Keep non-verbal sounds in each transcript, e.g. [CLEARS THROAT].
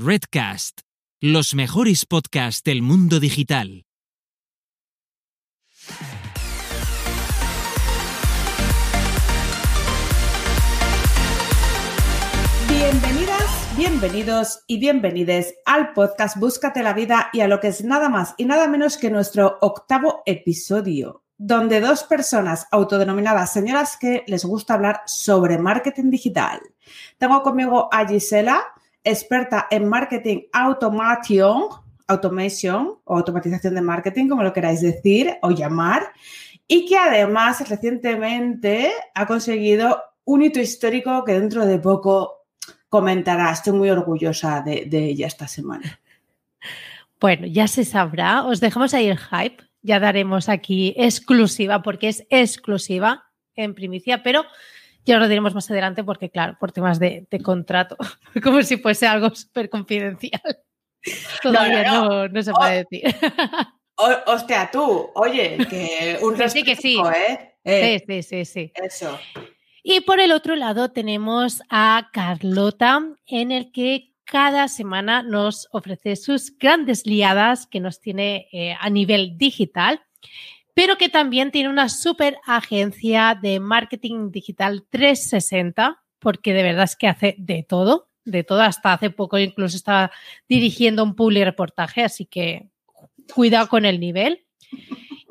Redcast, los mejores podcasts del mundo digital. Bienvenidas, bienvenidos y bienvenides al podcast Búscate la vida y a lo que es nada más y nada menos que nuestro octavo episodio, donde dos personas autodenominadas señoras que les gusta hablar sobre marketing digital. Tengo conmigo a Gisela, experta en marketing automation, automation o automatización de marketing, como lo queráis decir o llamar, y que además recientemente ha conseguido un hito histórico que dentro de poco comentará. Estoy muy orgullosa de, de ella esta semana. Bueno, ya se sabrá. Os dejamos ahí el hype. Ya daremos aquí exclusiva, porque es exclusiva en primicia, pero ya lo diremos más adelante porque, claro, por temas de, de contrato, [LAUGHS] como si fuese algo súper confidencial. [LAUGHS] Todavía no, no, no se puede decir. [LAUGHS] O, hostia, tú, oye, que un Sí, sí, que sí. ¿eh? Eh, Sí, sí, sí, sí. Eso. Y por el otro lado tenemos a Carlota, en el que cada semana nos ofrece sus grandes liadas que nos tiene eh, a nivel digital, pero que también tiene una super agencia de marketing digital 360, porque de verdad es que hace de todo, de todo. Hasta hace poco incluso estaba dirigiendo un public reportaje, así que cuidado con el nivel.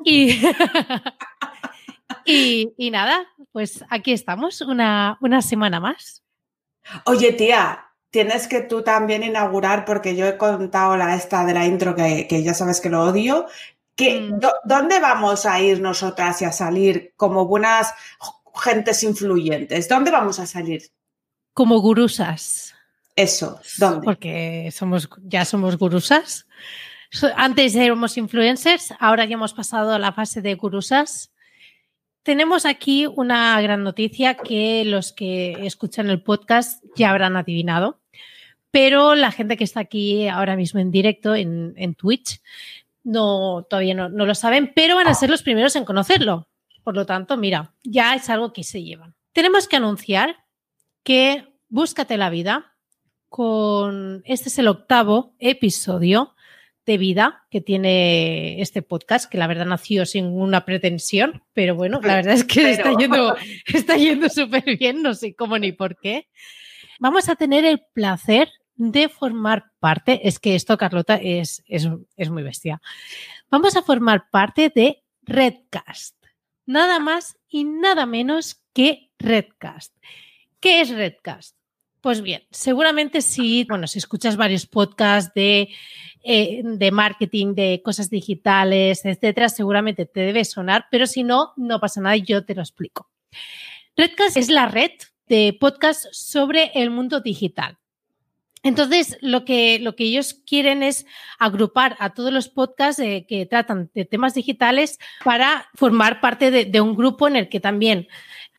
Y, [LAUGHS] y, y nada, pues aquí estamos, una, una semana más. Oye, tía, tienes que tú también inaugurar, porque yo he contado la esta de la intro que, que ya sabes que lo odio. Mm. do- ¿Dónde vamos a ir nosotras y a salir como buenas gentes influyentes? ¿Dónde vamos a salir? Como gurusas, Eso, ¿dónde? porque somos, ya somos gurusas. Antes éramos influencers, ahora ya hemos pasado a la fase de gurusas. Tenemos aquí una gran noticia que los que escuchan el podcast ya habrán adivinado, pero la gente que está aquí ahora mismo en directo en, en Twitch no, todavía no, no lo saben, pero van a ser los primeros en conocerlo. Por lo tanto, mira, ya es algo que se llevan. Tenemos que anunciar que Búscate la vida con este es el octavo episodio de vida que tiene este podcast, que la verdad nació sin una pretensión, pero bueno, la verdad es que Pero- está yendo, está yendo súper bien, no sé cómo ni por qué. Vamos a tener el placer de formar parte, es que esto, Carlota, es, es, es muy bestia. Vamos a formar parte de Redcast, nada más y nada menos que Redcast. ¿Qué es Redcast? Pues bien, seguramente si, bueno, si escuchas varios podcasts de, eh, de marketing, de cosas digitales, etcétera, seguramente te debe sonar, pero si no, no pasa nada yo te lo explico. Redcast es la red de podcasts sobre el mundo digital. Entonces, lo que, lo que ellos quieren es agrupar a todos los podcasts que tratan de temas digitales para formar parte de, de un grupo en el que también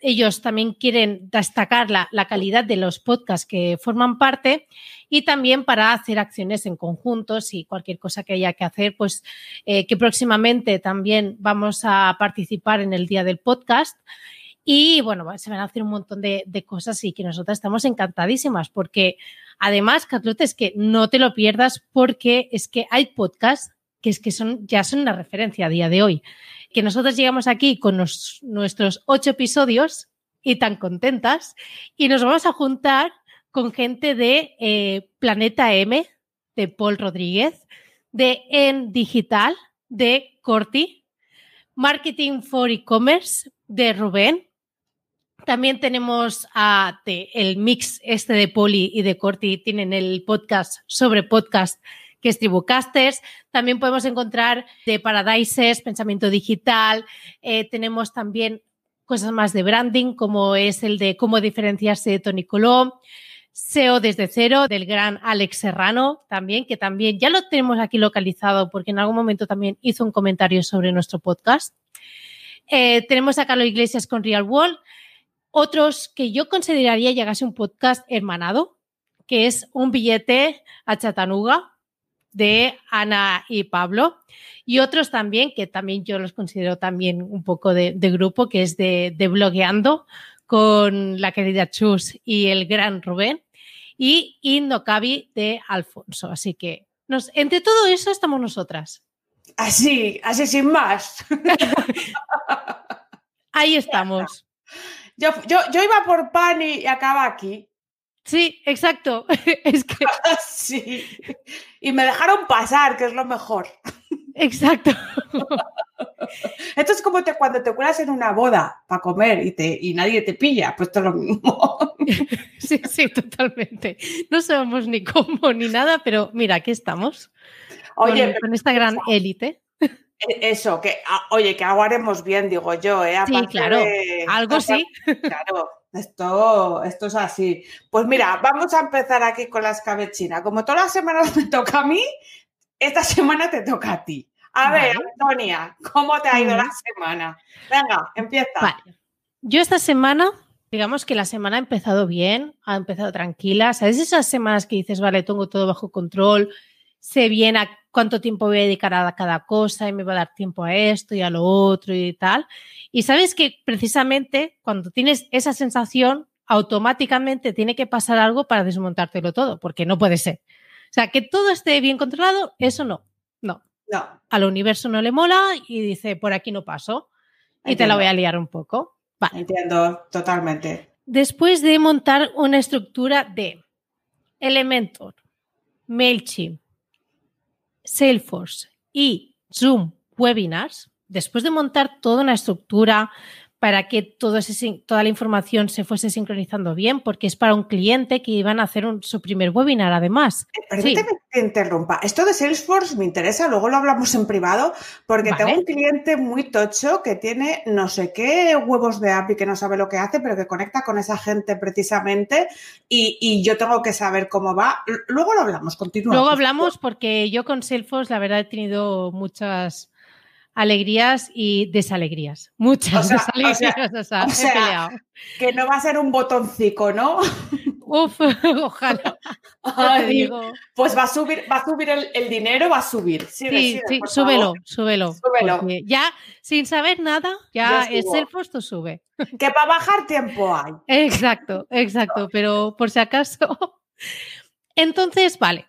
ellos también quieren destacar la, la, calidad de los podcasts que forman parte y también para hacer acciones en conjuntos y cualquier cosa que haya que hacer, pues eh, que próximamente también vamos a participar en el día del podcast. Y bueno, se van a hacer un montón de, de cosas y que nosotras estamos encantadísimas porque además, Carlota, es que no te lo pierdas porque es que hay podcasts que es que son, ya son una referencia a día de hoy. Que nosotros llegamos aquí con nuestros ocho episodios y tan contentas y nos vamos a juntar con gente de eh, Planeta M, de Paul Rodríguez, de En Digital, de Corti, Marketing for E-Commerce, de Rubén. También tenemos a de, el mix este de Poli y de Corti, tienen el podcast sobre podcast que es Tribucasters. También podemos encontrar de Paradises, Pensamiento Digital. Eh, tenemos también cosas más de branding, como es el de cómo diferenciarse de Tony Coló. SEO desde cero del gran Alex Serrano también, que también ya lo tenemos aquí localizado porque en algún momento también hizo un comentario sobre nuestro podcast. Eh, tenemos a Carlos Iglesias con Real World. Otros que yo consideraría llegase un podcast hermanado, que es un billete a Chattanooga, de Ana y Pablo y otros también que también yo los considero también un poco de, de grupo que es de, de, blogueando con la querida Chus y el gran Rubén y Indocavi de Alfonso. Así que nos, entre todo eso estamos nosotras. Así, así sin más. [LAUGHS] Ahí [LAUGHS] estamos. Yo, yo, yo iba por pan y acaba aquí. Sí, exacto. [LAUGHS] es que. [LAUGHS] sí. Y me dejaron pasar, que es lo mejor. Exacto. Esto es como te, cuando te cuelas en una boda para comer y, te, y nadie te pilla, pues esto es lo mismo. [LAUGHS] sí, sí, totalmente. No sabemos ni cómo ni nada, pero mira, aquí estamos. Oye, con, esta gran élite. E, eso, que, ah, oye, que aguaremos bien, digo yo, ¿eh? sí, claro, algo sí. [LAUGHS] Claro, esto, esto es así. Pues mira, vamos a empezar aquí con la escabechina. Como todas las semanas [LAUGHS] me toca a mí, esta semana te toca a ti. A ver, Antonia, ¿cómo te ha ido la semana? Venga, empieza. Yo esta semana, digamos que la semana ha empezado bien, ha empezado tranquila. ¿Sabes esas semanas que dices, vale, tengo todo bajo control, sé bien a cuánto tiempo voy a dedicar a cada cosa y me va a dar tiempo a esto y a lo otro y tal? Y sabes que precisamente cuando tienes esa sensación, automáticamente tiene que pasar algo para desmontártelo todo, porque no puede ser. O sea, que todo esté bien controlado, eso no. No. No. Al universo no le mola y dice, por aquí no paso. Y te la voy a liar un poco. Entiendo totalmente. Después de montar una estructura de Elementor, MailChimp, Salesforce y Zoom Webinars, después de montar toda una estructura para que todo ese, toda la información se fuese sincronizando bien, porque es para un cliente que iban a hacer su primer webinar además. Eh, permíteme que interrumpa. Esto de Salesforce me interesa, luego lo hablamos en privado, porque tengo un cliente muy tocho que tiene no sé qué huevos de API que no sabe lo que hace, pero que conecta con esa gente precisamente y, y yo tengo que saber cómo va. Luego lo hablamos, continúa. Luego hablamos porque yo con Salesforce la verdad he tenido muchas alegrías y desalegrías. Muchas desalegrías. O sea, que no va a ser un botoncito, ¿no? Uf, [LAUGHS] ojalá. Pues va a subir, va a subir el, dinero, va a subir. sí, sí, súbelo, súbelo, Ya, sin saber nada, ya, es el puesto sube. Que para bajar tiempo hay. Exacto, exacto. Pero por si acaso. [LAUGHS] Entonces, vale,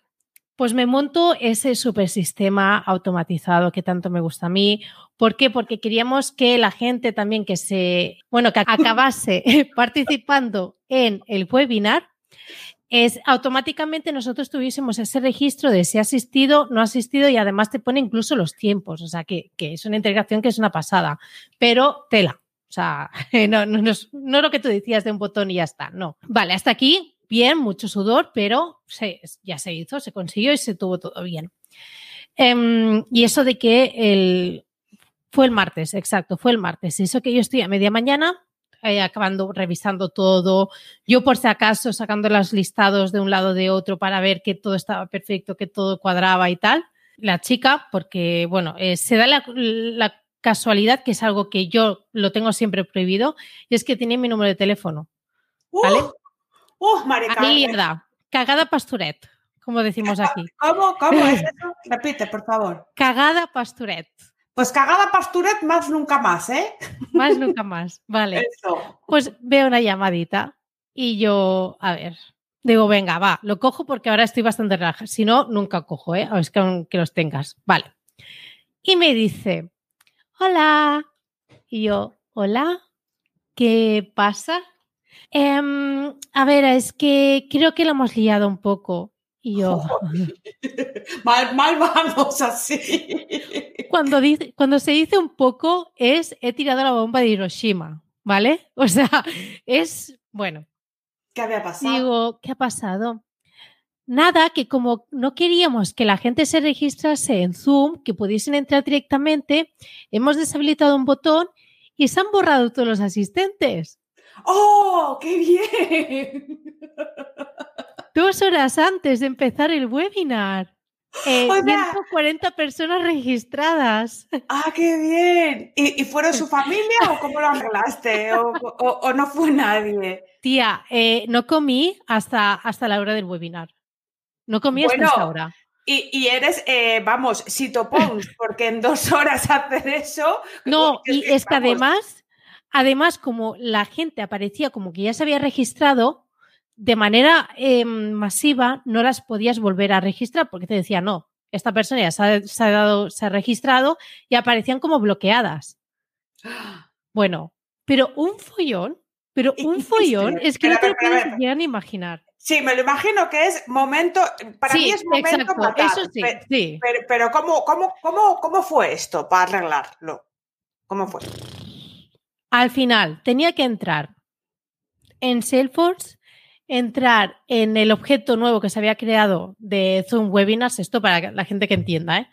pues me monto ese super sistema automatizado que tanto me gusta a mí. ¿Por qué? Porque queríamos que la gente también que se, bueno, que [LAUGHS] acabase [LAUGHS] participando en el webinar, es automáticamente nosotros tuviésemos ese registro de si ha asistido, no ha asistido y además te pone incluso los tiempos. O sea, que, es una integración que es una pasada, pero tela. O sea, [LAUGHS] no, no, no, no lo que tú decías de un botón y ya está. No. Vale, hasta aquí bien, mucho sudor, pero ya se hizo, se consiguió y se tuvo todo bien. Em, y eso de que el, fue el martes, exacto, fue el martes. Eso que yo estoy a media mañana, eh, acabando, revisando todo, yo por si acaso sacando los listados de un lado de otro para ver que todo estaba perfecto, que todo cuadraba y tal. La chica, porque, bueno, eh, se da la, casualidad, que es algo que yo lo tengo siempre prohibido, y es que tiene mi número de teléfono. ¿Vale? ¡Uh! ¡Uh, Mierda. Cagada pasturet, como decimos aquí. ¿Cómo? ¿Cómo es [LAUGHS] eso? Repite, por favor. Cagada pasturet. Pues cagada pasturet más nunca más, ¿eh? Más nunca más, vale. Pues veo una llamadita y yo, a ver, digo, venga, va, lo cojo porque ahora estoy bastante relajada. Si no, nunca cojo, ¿eh? es que, que los tengas. Vale. Y me dice, hola. Y yo, hola, ¿qué pasa? Em, a ver, es que creo que lo hemos liado un poco. Y yo. [LAUGHS] mal, mal vamos así. Cuando, dice, cuando se dice un poco es he tirado la bomba de Hiroshima, ¿vale? [LAUGHS] O sea, es bueno. ¿Qué había pasado? Digo, ¿qué ha pasado? Nada, que como no queríamos que la gente se registrase en Zoom, que pudiesen entrar directamente, hemos deshabilitado un botón y se han borrado todos los asistentes. ¡Oh, qué bien! [LAUGHS] Dos horas antes de empezar el webinar. Eh, 140 personas registradas. ¡Ah, qué bien! ¿Y, fueron su [LAUGHS] familia o cómo lo arreglaste? ¿O, no fue nadie? Tía, eh, no comí hasta, hasta la hora del webinar. No comí hasta esa hora. Y, eres, eh, vamos, sitopons, [LAUGHS] porque en dos horas hacer eso. No, y es que además Además, como la gente aparecía como que ya se había registrado, de manera eh, masiva no las podías volver a registrar porque te decía, no, esta persona ya se ha, se ha dado, se ha registrado y aparecían como bloqueadas. Bueno, pero un follón, pero ¿Y un follón es que no te lo puedes a imaginar. Sí, me lo imagino que es momento, para mí es momento exacto, matar, eso sí, sí. Pero, pero ¿cómo, cómo, cómo, ¿cómo fue esto para arreglarlo? ¿Cómo fue? Al final tenía que entrar en Salesforce, entrar en el objeto nuevo que se había creado de Zoom Webinars, esto para la gente que entienda, ¿eh?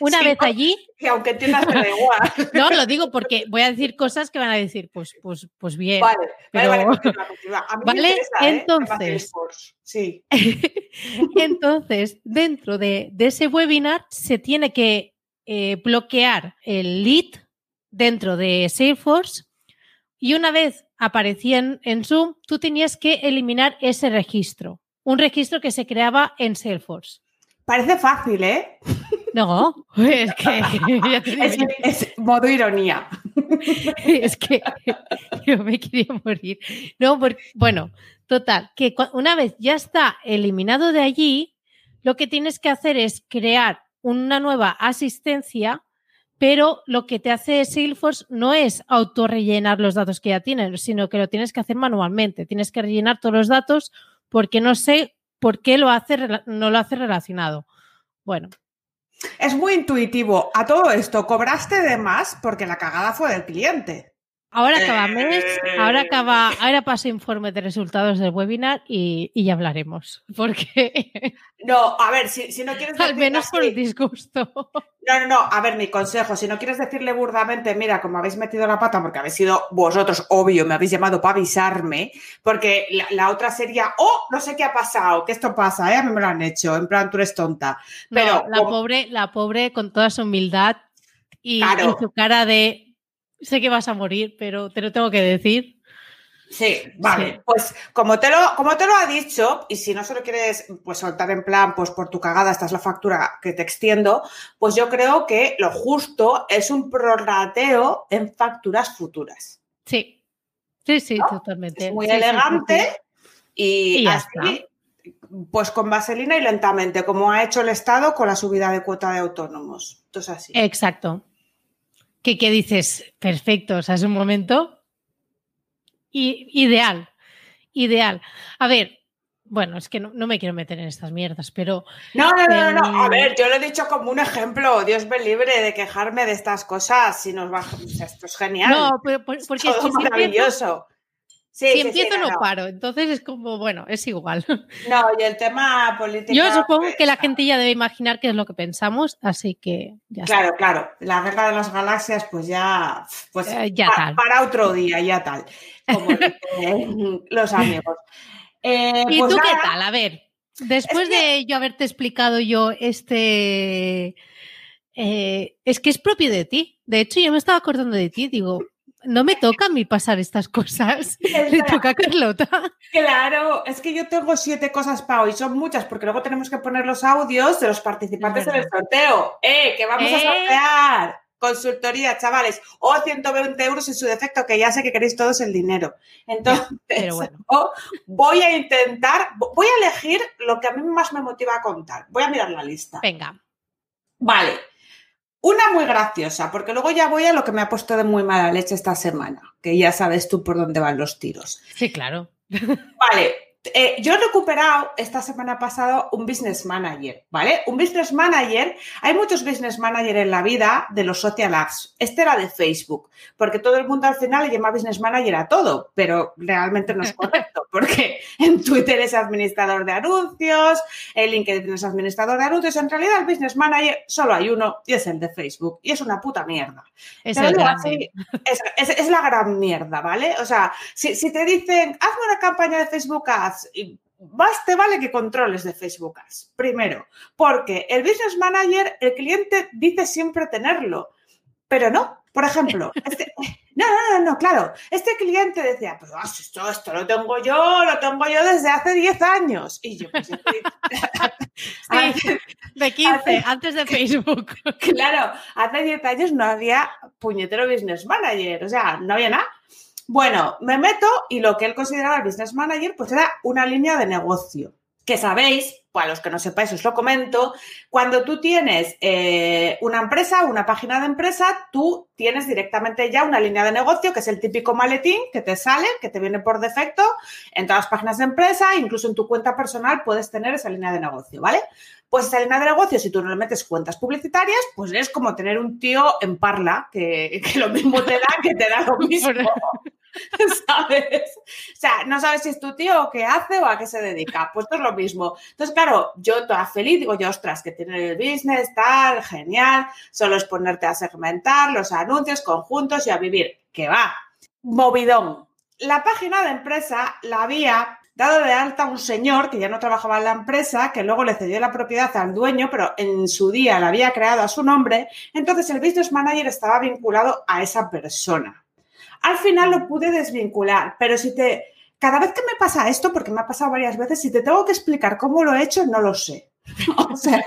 Una Sí, vez allí, Que aunque entiendas me da igual. [LAUGHS] no lo digo porque voy a decir cosas que van a decir, pues, pues, pues bien. Vale, vale, pero- vale, continúa, continúa. A mí Vale, me interesa, ¿eh? entonces-. Sí. [LAUGHS] Entonces, dentro de, de ese webinar se tiene que eh, bloquear el lead dentro de Salesforce y una vez aparecía en, Zoom, tú tenías que eliminar ese registro, un registro que se creaba en Salesforce. Parece fácil, ¿eh? No, [LAUGHS] es que, [LAUGHS] ya te digo, Es, es modo ironía. [LAUGHS] es que yo me quería morir. No, porque, bueno, total, que una vez ya está eliminado de allí, lo que tienes que hacer es crear una nueva asistencia, pero lo que te hace Salesforce no es autorrellenar los datos que ya tienen, sino que lo tienes que hacer manualmente. Tienes que rellenar todos los datos porque no sé por qué lo hace, no lo hace relacionado. Bueno, Es muy intuitivo. A todo esto, cobraste de más porque la cagada fue del cliente. Ahora acaba mes, ahora Eh. acaba, ahora paso informe de resultados del webinar y, y ya hablaremos. Porque [LAUGHS] No, a ver, si, si no quieres [LAUGHS] al menos por el disgusto. [LAUGHS] No, no, no, a ver, mi consejo, si no quieres decirle burdamente, mira, como habéis metido la pata, porque habéis sido vosotros, obvio, me habéis llamado para avisarme, porque la, la otra sería, oh, no sé qué ha pasado, que esto pasa, ¿eh? a mí me lo han hecho, en plan, tú eres tonta. Pero No, la como- pobre, la pobre con toda su humildad y, Claro. y su cara de sé que vas a morir, pero te lo tengo que decir. Sí, vale. Sí. Pues como te, lo, como te lo ha dicho, y si no se lo quieres pues, soltar en plan, pues por tu cagada, esta es la factura que te extiendo, pues yo creo que lo justo es un prorrateo en facturas futuras. Sí, sí, sí, ¿No? totalmente. Es muy Sí, elegante sí. y, así, pues con vaselina y lentamente, como ha hecho el Estado con la subida de cuota de autónomos. Entonces así. Exacto. ¿Qué, qué dices? Perfecto, o sea, es un momento ideal, ideal. A ver, bueno, es que no, no me quiero meter en estas mierdas, pero No, no, no, no, no. A Em, ver, yo lo he dicho como un ejemplo. Dios me libre de quejarme de estas cosas. Si nos sea, esto es genial. no, pero por- porque es que maravilloso. Sí, si empiezo no, paro, entonces es como, bueno, es igual. [LAUGHS] No, y el tema político. Yo supongo que la gente ya debe imaginar qué es lo que pensamos, así que ya está. Claro, claro. La guerra de las galaxias, pues ya. Pues Eh, ya pa- tal. Para otro día, ya tal. Como [LAUGHS] dicen los amigos. Eh, ¿Y pues tú qué tal? A ver, después que- de yo haberte explicado yo este... eh, es que es propio de ti. De hecho, yo me estaba acordando de ti. Digo, no me toca a mí pasar estas cosas. [LAUGHS] Le toca a Carlota. Claro, es que yo tengo siete cosas para hoy, son muchas, porque luego tenemos que poner los audios de los participantes Es en el sorteo. ¡Eh! Que vamos a Eh. sortear. Consultoría, chavales. O 120 euros en su defecto, que ya sé que queréis todos el dinero. Entonces, pero bueno. [LAUGHS] o voy a intentar, voy a elegir lo que a mí más me motiva a contar. Voy a mirar la lista. Venga. Vale. Una muy graciosa, porque luego ya voy a lo que me ha puesto de muy mala leche esta semana, que ya sabes tú por dónde van los tiros. Sí, claro. Vale, eh, yo he recuperado esta semana pasada un business manager, ¿vale? Un business manager, hay muchos business manager en la vida de los social apps. Este era de Facebook, porque todo el mundo al final le llama business manager a todo, pero realmente no es correcto, [LAUGHS] porque en Twitter es administrador de anuncios, en LinkedIn es administrador de anuncios, en realidad el business manager solo hay uno y es el de Facebook, y es una puta mierda. Es el así, es, es- es la gran mierda, ¿vale? O sea, si, si te dicen, hazme una campaña de Facebook Ads, más te vale que controles de Facebook Ads. Primero, porque el Business Manager, el cliente dice siempre tenerlo, pero no. Por ejemplo, [LAUGHS] este- no, no, no, no, claro. Este cliente decía, pero ah, esto, esto lo tengo yo, lo tengo yo desde hace 10 años. Y yo, pues, [LAUGHS] [LAUGHS] Sí, de 15, antes de Facebook. Claro, hace 10 años no había puñetero business manager, o sea, no había nada. Bueno, me meto y lo que él consideraba el business manager, pues era una línea de negocio. Que sabéis, para los que no sepáis, os lo comento, cuando tú tienes eh, una empresa, una página de empresa, tú tienes directamente ya una línea de negocio, que es el típico maletín que te sale, que te viene por defecto en todas las páginas de empresa, incluso en tu cuenta personal puedes tener esa línea de negocio, ¿vale? Pues esa línea de negocio, si tú no le metes cuentas publicitarias, pues es como tener un tío en parla, que, que lo mismo te da, que te da lo [LAUGHS] mismo. [LAUGHS] ¿Sabes? O sea, no sabes si es tu tío o qué hace o a qué se dedica. Pues esto es lo mismo. Entonces, claro, yo toda feliz digo yo, ostras, que tiene el business, tal, genial. Solo es ponerte a segmentar los anuncios conjuntos y a vivir. Que va. Movidón. La página de empresa la había dado de alta un señor que ya no trabajaba en la empresa, que luego le cedió la propiedad al dueño, pero en su día la había creado a su nombre. Entonces el business manager estaba vinculado a esa persona. Al final lo pude desvincular, pero si te... Cada vez que me pasa esto, porque me ha pasado varias veces, si te tengo que explicar cómo lo he hecho, no lo sé. [LAUGHS] O sea,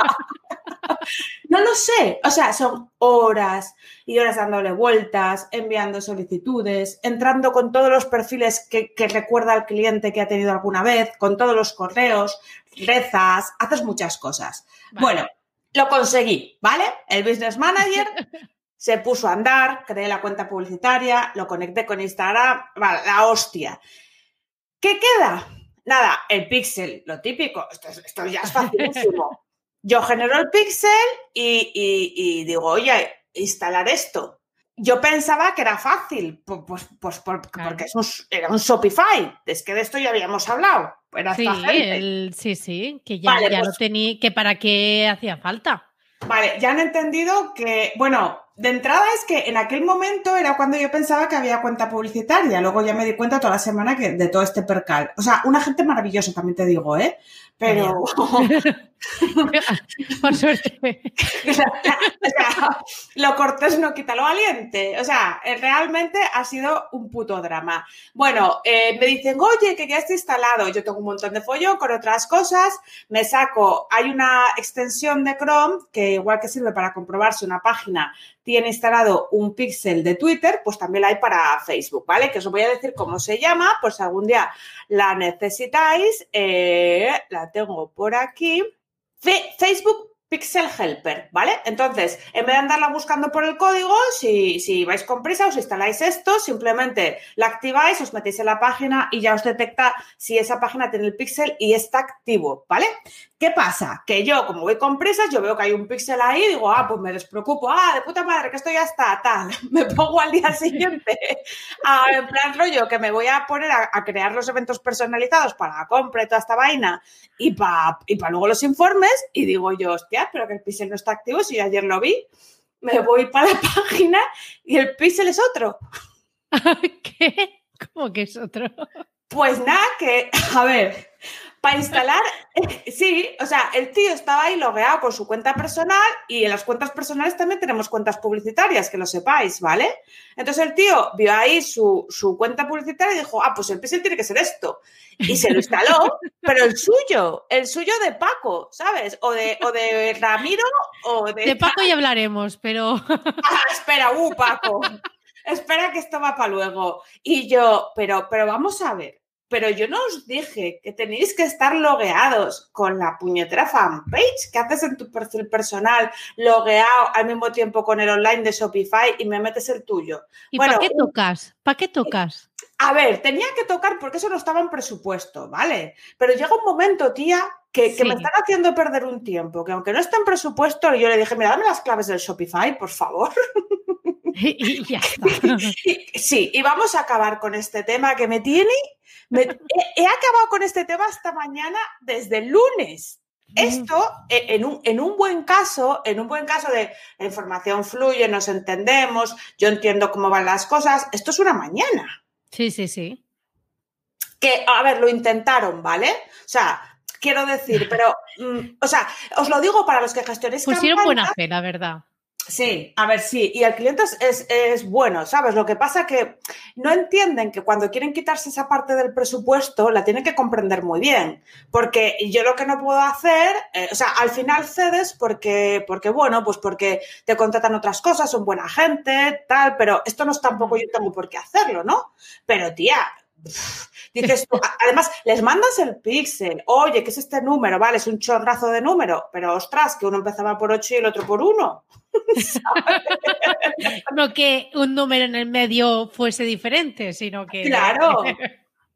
[LAUGHS] no lo sé. O sea, son horas y horas dándole vueltas, enviando solicitudes, entrando con todos los perfiles que, recuerda al cliente que ha tenido alguna vez, con todos los correos, rezas, haces muchas cosas. Bueno, lo conseguí, ¿vale? El business manager [LAUGHS] se puso a andar, creé la cuenta publicitaria, lo conecté con Instagram, vale, la hostia. ¿Qué queda? Nada, el pixel, lo típico, esto, ya es facilísimo. [LAUGHS] Yo genero el pixel y, digo, oye, instalar esto. Yo pensaba que era fácil, pues, pues porque era un Shopify, es que de esto ya habíamos hablado. sí, sí, sí, que ya, ya lo pues tenía, que para qué hacía falta. Vale, ya han entendido que, bueno, de entrada es que en aquel momento era cuando yo pensaba que había cuenta publicitaria. Luego ya me di cuenta toda la semana que, de todo este percal. O sea, una gente maravillosa, también te digo, ¿eh? Pero. [LAUGHS] [LAUGHS] Por suerte. [LAUGHS] lo cortés no quita lo valiente. O sea, eh, realmente ha sido un puto drama. Bueno, eh, me dicen, oye, que ya está instalado. Yo tengo un montón de follo con otras cosas. Me saco, hay una extensión de Chrome que igual que sirve para comprobar si una página tiene instalado un píxel de Twitter, pues también la hay para Facebook, ¿vale? Que os voy a decir cómo se llama, pues algún día la necesitáis. Eh, la tengo por aquí. Facebook Pixel Helper, ¿vale? Entonces, en vez de andarla buscando por el código, si, si vais con prisa, os instaláis esto, simplemente la activáis, os metéis en la página y ya os detecta si esa página tiene el pixel y está activo, ¿vale? ¿Qué pasa? Que yo, como voy con prisas, yo veo que hay un píxel ahí, digo, ah, pues me despreocupo, ah, de puta madre, que esto ya está, tal. [LAUGHS] Me pongo al día siguiente, a, en plan rollo, que me voy a poner a, crear los eventos personalizados para la compra y toda esta vaina y para y luego los informes, y digo yo, hostia, pero que el píxel no está activo, si ayer lo vi, me voy para la [LAUGHS] página y el píxel es otro. [LAUGHS] ¿Qué? ¿Cómo que es otro? Pues nada, que, a ver, para instalar, [LAUGHS] sí, o sea, el tío estaba ahí logueado con su cuenta personal y en las cuentas personales también tenemos cuentas publicitarias, que lo sepáis, ¿vale? Entonces el tío vio ahí su, cuenta publicitaria y dijo, ah, pues el pixel tiene que ser esto. Y se lo instaló, [LAUGHS] pero el suyo, el suyo de Paco, ¿sabes? O de, o de Ramiro o de... De Paco ya hablaremos, pero... [LAUGHS] Ah, espera, uh, Paco. Espera que esto va para luego. Y yo, pero, pero vamos a ver, pero yo no os dije que tenéis que estar logueados con la puñetera fanpage que haces en tu perfil personal, logueado al mismo tiempo con el online de Shopify y me metes el tuyo. ¿Y para qué tocas? ¿Para qué tocas? A ver, tenía que tocar porque eso no estaba en presupuesto, ¿vale? Pero llega un momento, tía, que, me están haciendo perder un tiempo, que aunque no está en presupuesto, yo le dije, mira, dame las claves del Shopify, por favor. [LAUGHS] [LAUGHS] y ya [LAUGHS] está. sí, y vamos a acabar con este tema que me tiene he, acabado con este tema esta mañana desde el lunes. Esto, e, en un, en un, buen caso, en un buen caso de la información fluye, nos entendemos, yo entiendo cómo van las cosas, esto es una mañana. Sí, sí, sí. Que, a ver, lo intentaron, ¿vale? O sea, quiero decir, pero, mm, o sea, os lo digo para los que gestionéis Pusieron buena fe, la verdad. Sí, a ver, sí, y el cliente es, es, bueno, ¿sabes? Lo que pasa que no entienden que cuando quieren quitarse esa parte del presupuesto la tienen que comprender muy bien, porque yo lo que no puedo hacer, eh, o sea, al final cedes porque, porque, bueno, pues porque te contratan otras cosas, son buena gente, tal, pero esto no es tampoco yo tengo por qué hacerlo, ¿no? Pero tía, Dices tú, además, les mandas el pixel, oye, ¿qué es este número? Vale, es un chorrazo de número, pero ostras, que uno empezaba por 8 y el otro por 1. [LAUGHS] no que un número en el medio fuese diferente, sino que... Claro. [LAUGHS]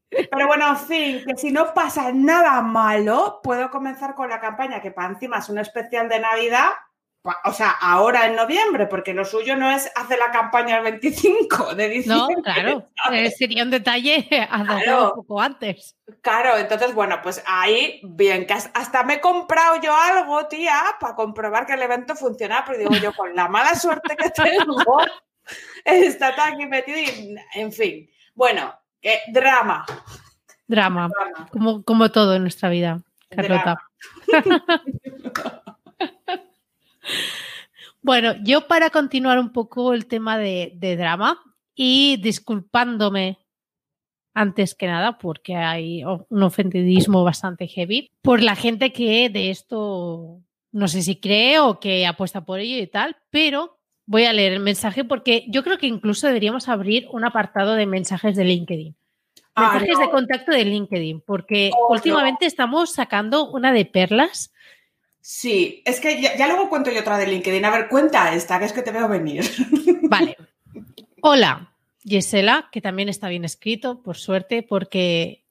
Pero bueno, en fin, que si no pasa nada malo, puedo comenzar con la campaña, que para encima es un especial de Navidad, o sea, ahora en noviembre, porque lo suyo no es hacer la campaña el 25 de diciembre. No, claro, eh, sería un detalle [LAUGHS] hacerlo un poco antes. Claro, entonces, bueno, pues ahí, bien, que hasta me he comprado yo algo, tía, para comprobar que el evento funciona, pero digo yo, con la mala suerte que tengo, [LAUGHS] está tan aquí metido y, en fin. Bueno, drama. Drama, Como, como todo en nuestra vida, Carlota. [LAUGHS] Bueno, yo para continuar un poco el tema de, drama y disculpándome antes que nada, porque hay un ofendidismo bastante heavy, por la gente que de esto no sé si cree o que apuesta por ello y tal, pero voy a leer el mensaje porque yo creo que incluso deberíamos abrir un apartado de mensajes de LinkedIn. Ah, mensajes de contacto de LinkedIn, porque oh, últimamente estamos sacando una de perlas Sí, es que ya, luego cuento yo otra de LinkedIn. A ver, cuenta esta, que es que te veo venir. [LAUGHS] Vale. Hola, Gisela, que también está bien escrito, por suerte, porque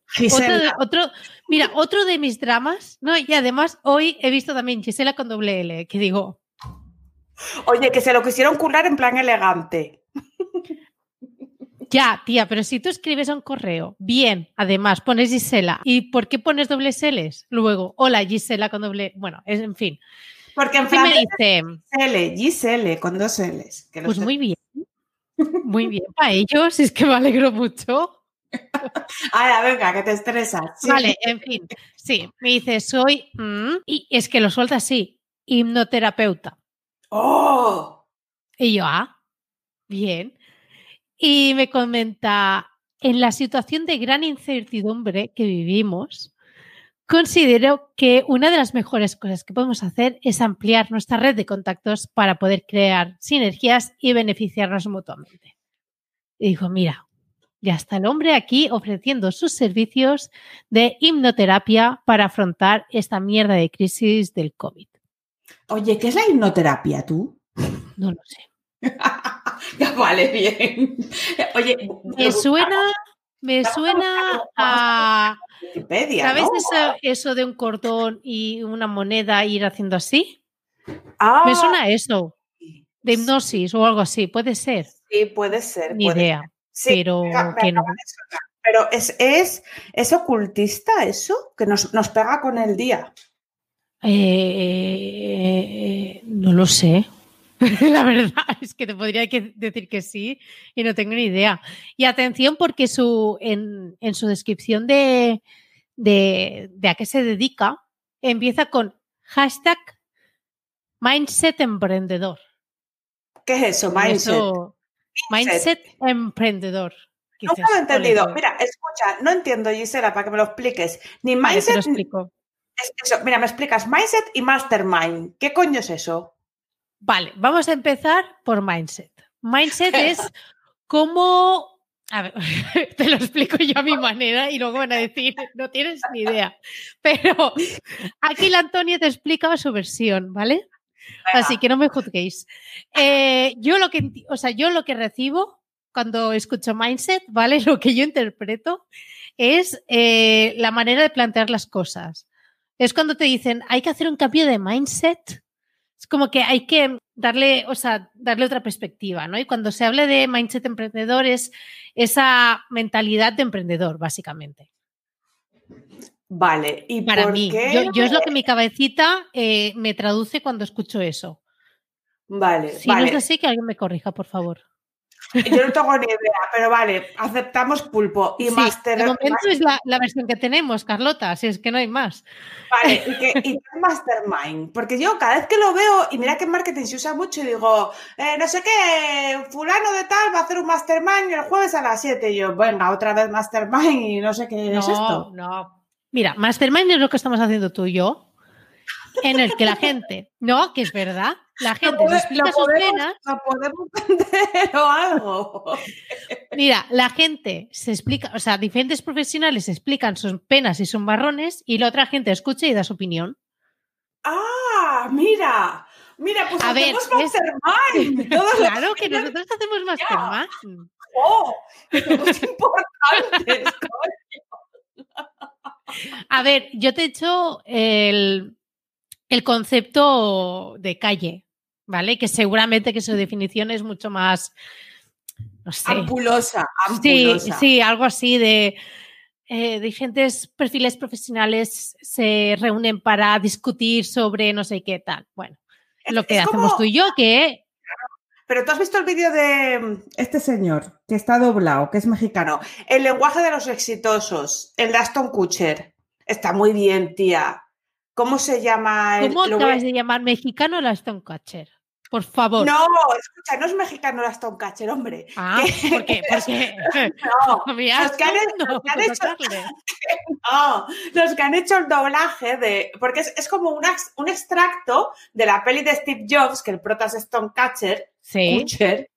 otro, mira, otro de mis dramas, ¿no? Y además hoy he visto también Gisela con doble L, que digo. Oye, que se lo quisieron curar en plan elegante. Ya, tía, pero si tú escribes un correo, bien, además pones Gisela, ¿y por qué pones dobles L's? Luego, hola Gisela con doble, bueno, en fin. Porque en fin me dice Gisele, Gisele con dos L's. pues muy bien, [LAUGHS] muy bien para ellos, es que me alegro mucho. Ahora, venga, que te estresas. Vale, en fin, sí, me dice, soy, mm", y es que lo suelta así, hipnoterapeuta. ¡Oh! Y yo, ah, bien. Y me comenta, en la situación de gran incertidumbre que vivimos, considero que una de las mejores cosas que podemos hacer es ampliar nuestra red de contactos para poder crear sinergias y beneficiarnos mutuamente. Y dijo, mira, ya está el hombre aquí ofreciendo sus servicios de hipnoterapia para afrontar esta mierda de crisis del COVID. Oye, ¿qué es la hipnoterapia tú? No lo sé. [LAUGHS] [LAUGHS] ya vale, bien. Oye, me suena, me suena a. ¿Sabes eso, de un cordón y una moneda ir haciendo así? Ah, me suena a eso. De hipnosis o algo así, puede ser. Sí, puede ser. Ni idea. pero que no. Pero es, es, es ocultista eso, que nos, nos pega con el día. Eh, no lo sé. [LAUGHS] La verdad es que te podría decir que sí y no tengo ni idea. Y atención porque su, en, su descripción de, de, a qué se dedica empieza con hashtag mindset emprendedor. ¿Qué es eso? Mindset. mindset emprendedor. No lo he entendido. Mira, escucha, no entiendo, Gisela, para que me lo expliques. Ni mindset. lo explico. Mira, me explicas mindset y mastermind. ¿Qué coño es eso? Vale, vamos a empezar por mindset. Mindset [LAUGHS] es cómo... A ver, [LAUGHS] te lo explico yo a mi manera y luego van a decir, no tienes ni idea. Pero aquí la Antonia te explica su versión, ¿vale? Así que no me juzguéis. Eh, yo lo que, o sea, yo lo que recibo cuando escucho mindset, ¿vale? [LAUGHS] Lo que yo interpreto es eh, la manera de plantear las cosas. Es cuando te dicen, hay que hacer un cambio de mindset es como que hay que darle, o sea, darle otra perspectiva, ¿no? Y cuando se habla de mindset emprendedor es esa mentalidad de emprendedor, básicamente. Vale, y para mí, Yo, es lo que mi cabecita eh, me traduce cuando escucho eso. Vale, si no es así, que alguien me corrija, por favor. Yo no tengo ni idea, pero vale, aceptamos pulpo y Sí, Master de momento es la, la versión que tenemos, Carlota, si es que no hay más. Vale, y que, y que es Mastermind. Porque yo cada vez que lo veo, y mira que en marketing se usa mucho, y digo, eh, no sé qué, fulano de tal va a hacer un Mastermind el jueves a las 7. Y yo, venga, otra vez Mastermind y no sé qué No, es esto. no. Mira, Mastermind es lo que estamos haciendo tú y yo, en el que la gente, no, que es verdad, la gente Lo se explica sus podemos- penas. lo podemos vender [LAUGHS] o algo. Mira, la gente se explica, o sea, diferentes profesionales explican sus penas y sus marrones y la otra gente escucha y da su opinión. Ah, mira. Mira, pues A ver, hacemos ¿ves? Mastermind. Todos Claro que días. nosotros hacemos Mastermind. ¡Oh! que somos [LAUGHS] importantes. A ver, yo te he hecho el, el concepto de calle, ¿vale? Que seguramente que su definición es mucho más, no sé. Ampulosa, Sí, ampulosa. sí, algo así de eh, diferentes perfiles profesionales se reúnen para discutir sobre no sé qué tal. Bueno, Es- lo que es hacemos como- tú y yo, que Pero tú has visto el vídeo de este señor que está doblado, que es mexicano. El lenguaje de los exitosos, el de Aston Kutcher. Está muy bien, tía. ¿Cómo se llama? el- ¿cómo a- acabas de llamar mexicano la Stonecatcher? Por favor. No, escucha, no es mexicano el Aston Kutcher, hombre. Ah, ¿por qué? Porque [LAUGHS] No, [LAUGHS] mi los que han hecho- los que han hecho- tocarle. no, los que han hecho el doblaje de. Porque es, es como un, un extracto de la peli de Steve Jobs, que el prota es Stone Kutcher. Sí. Kutcher,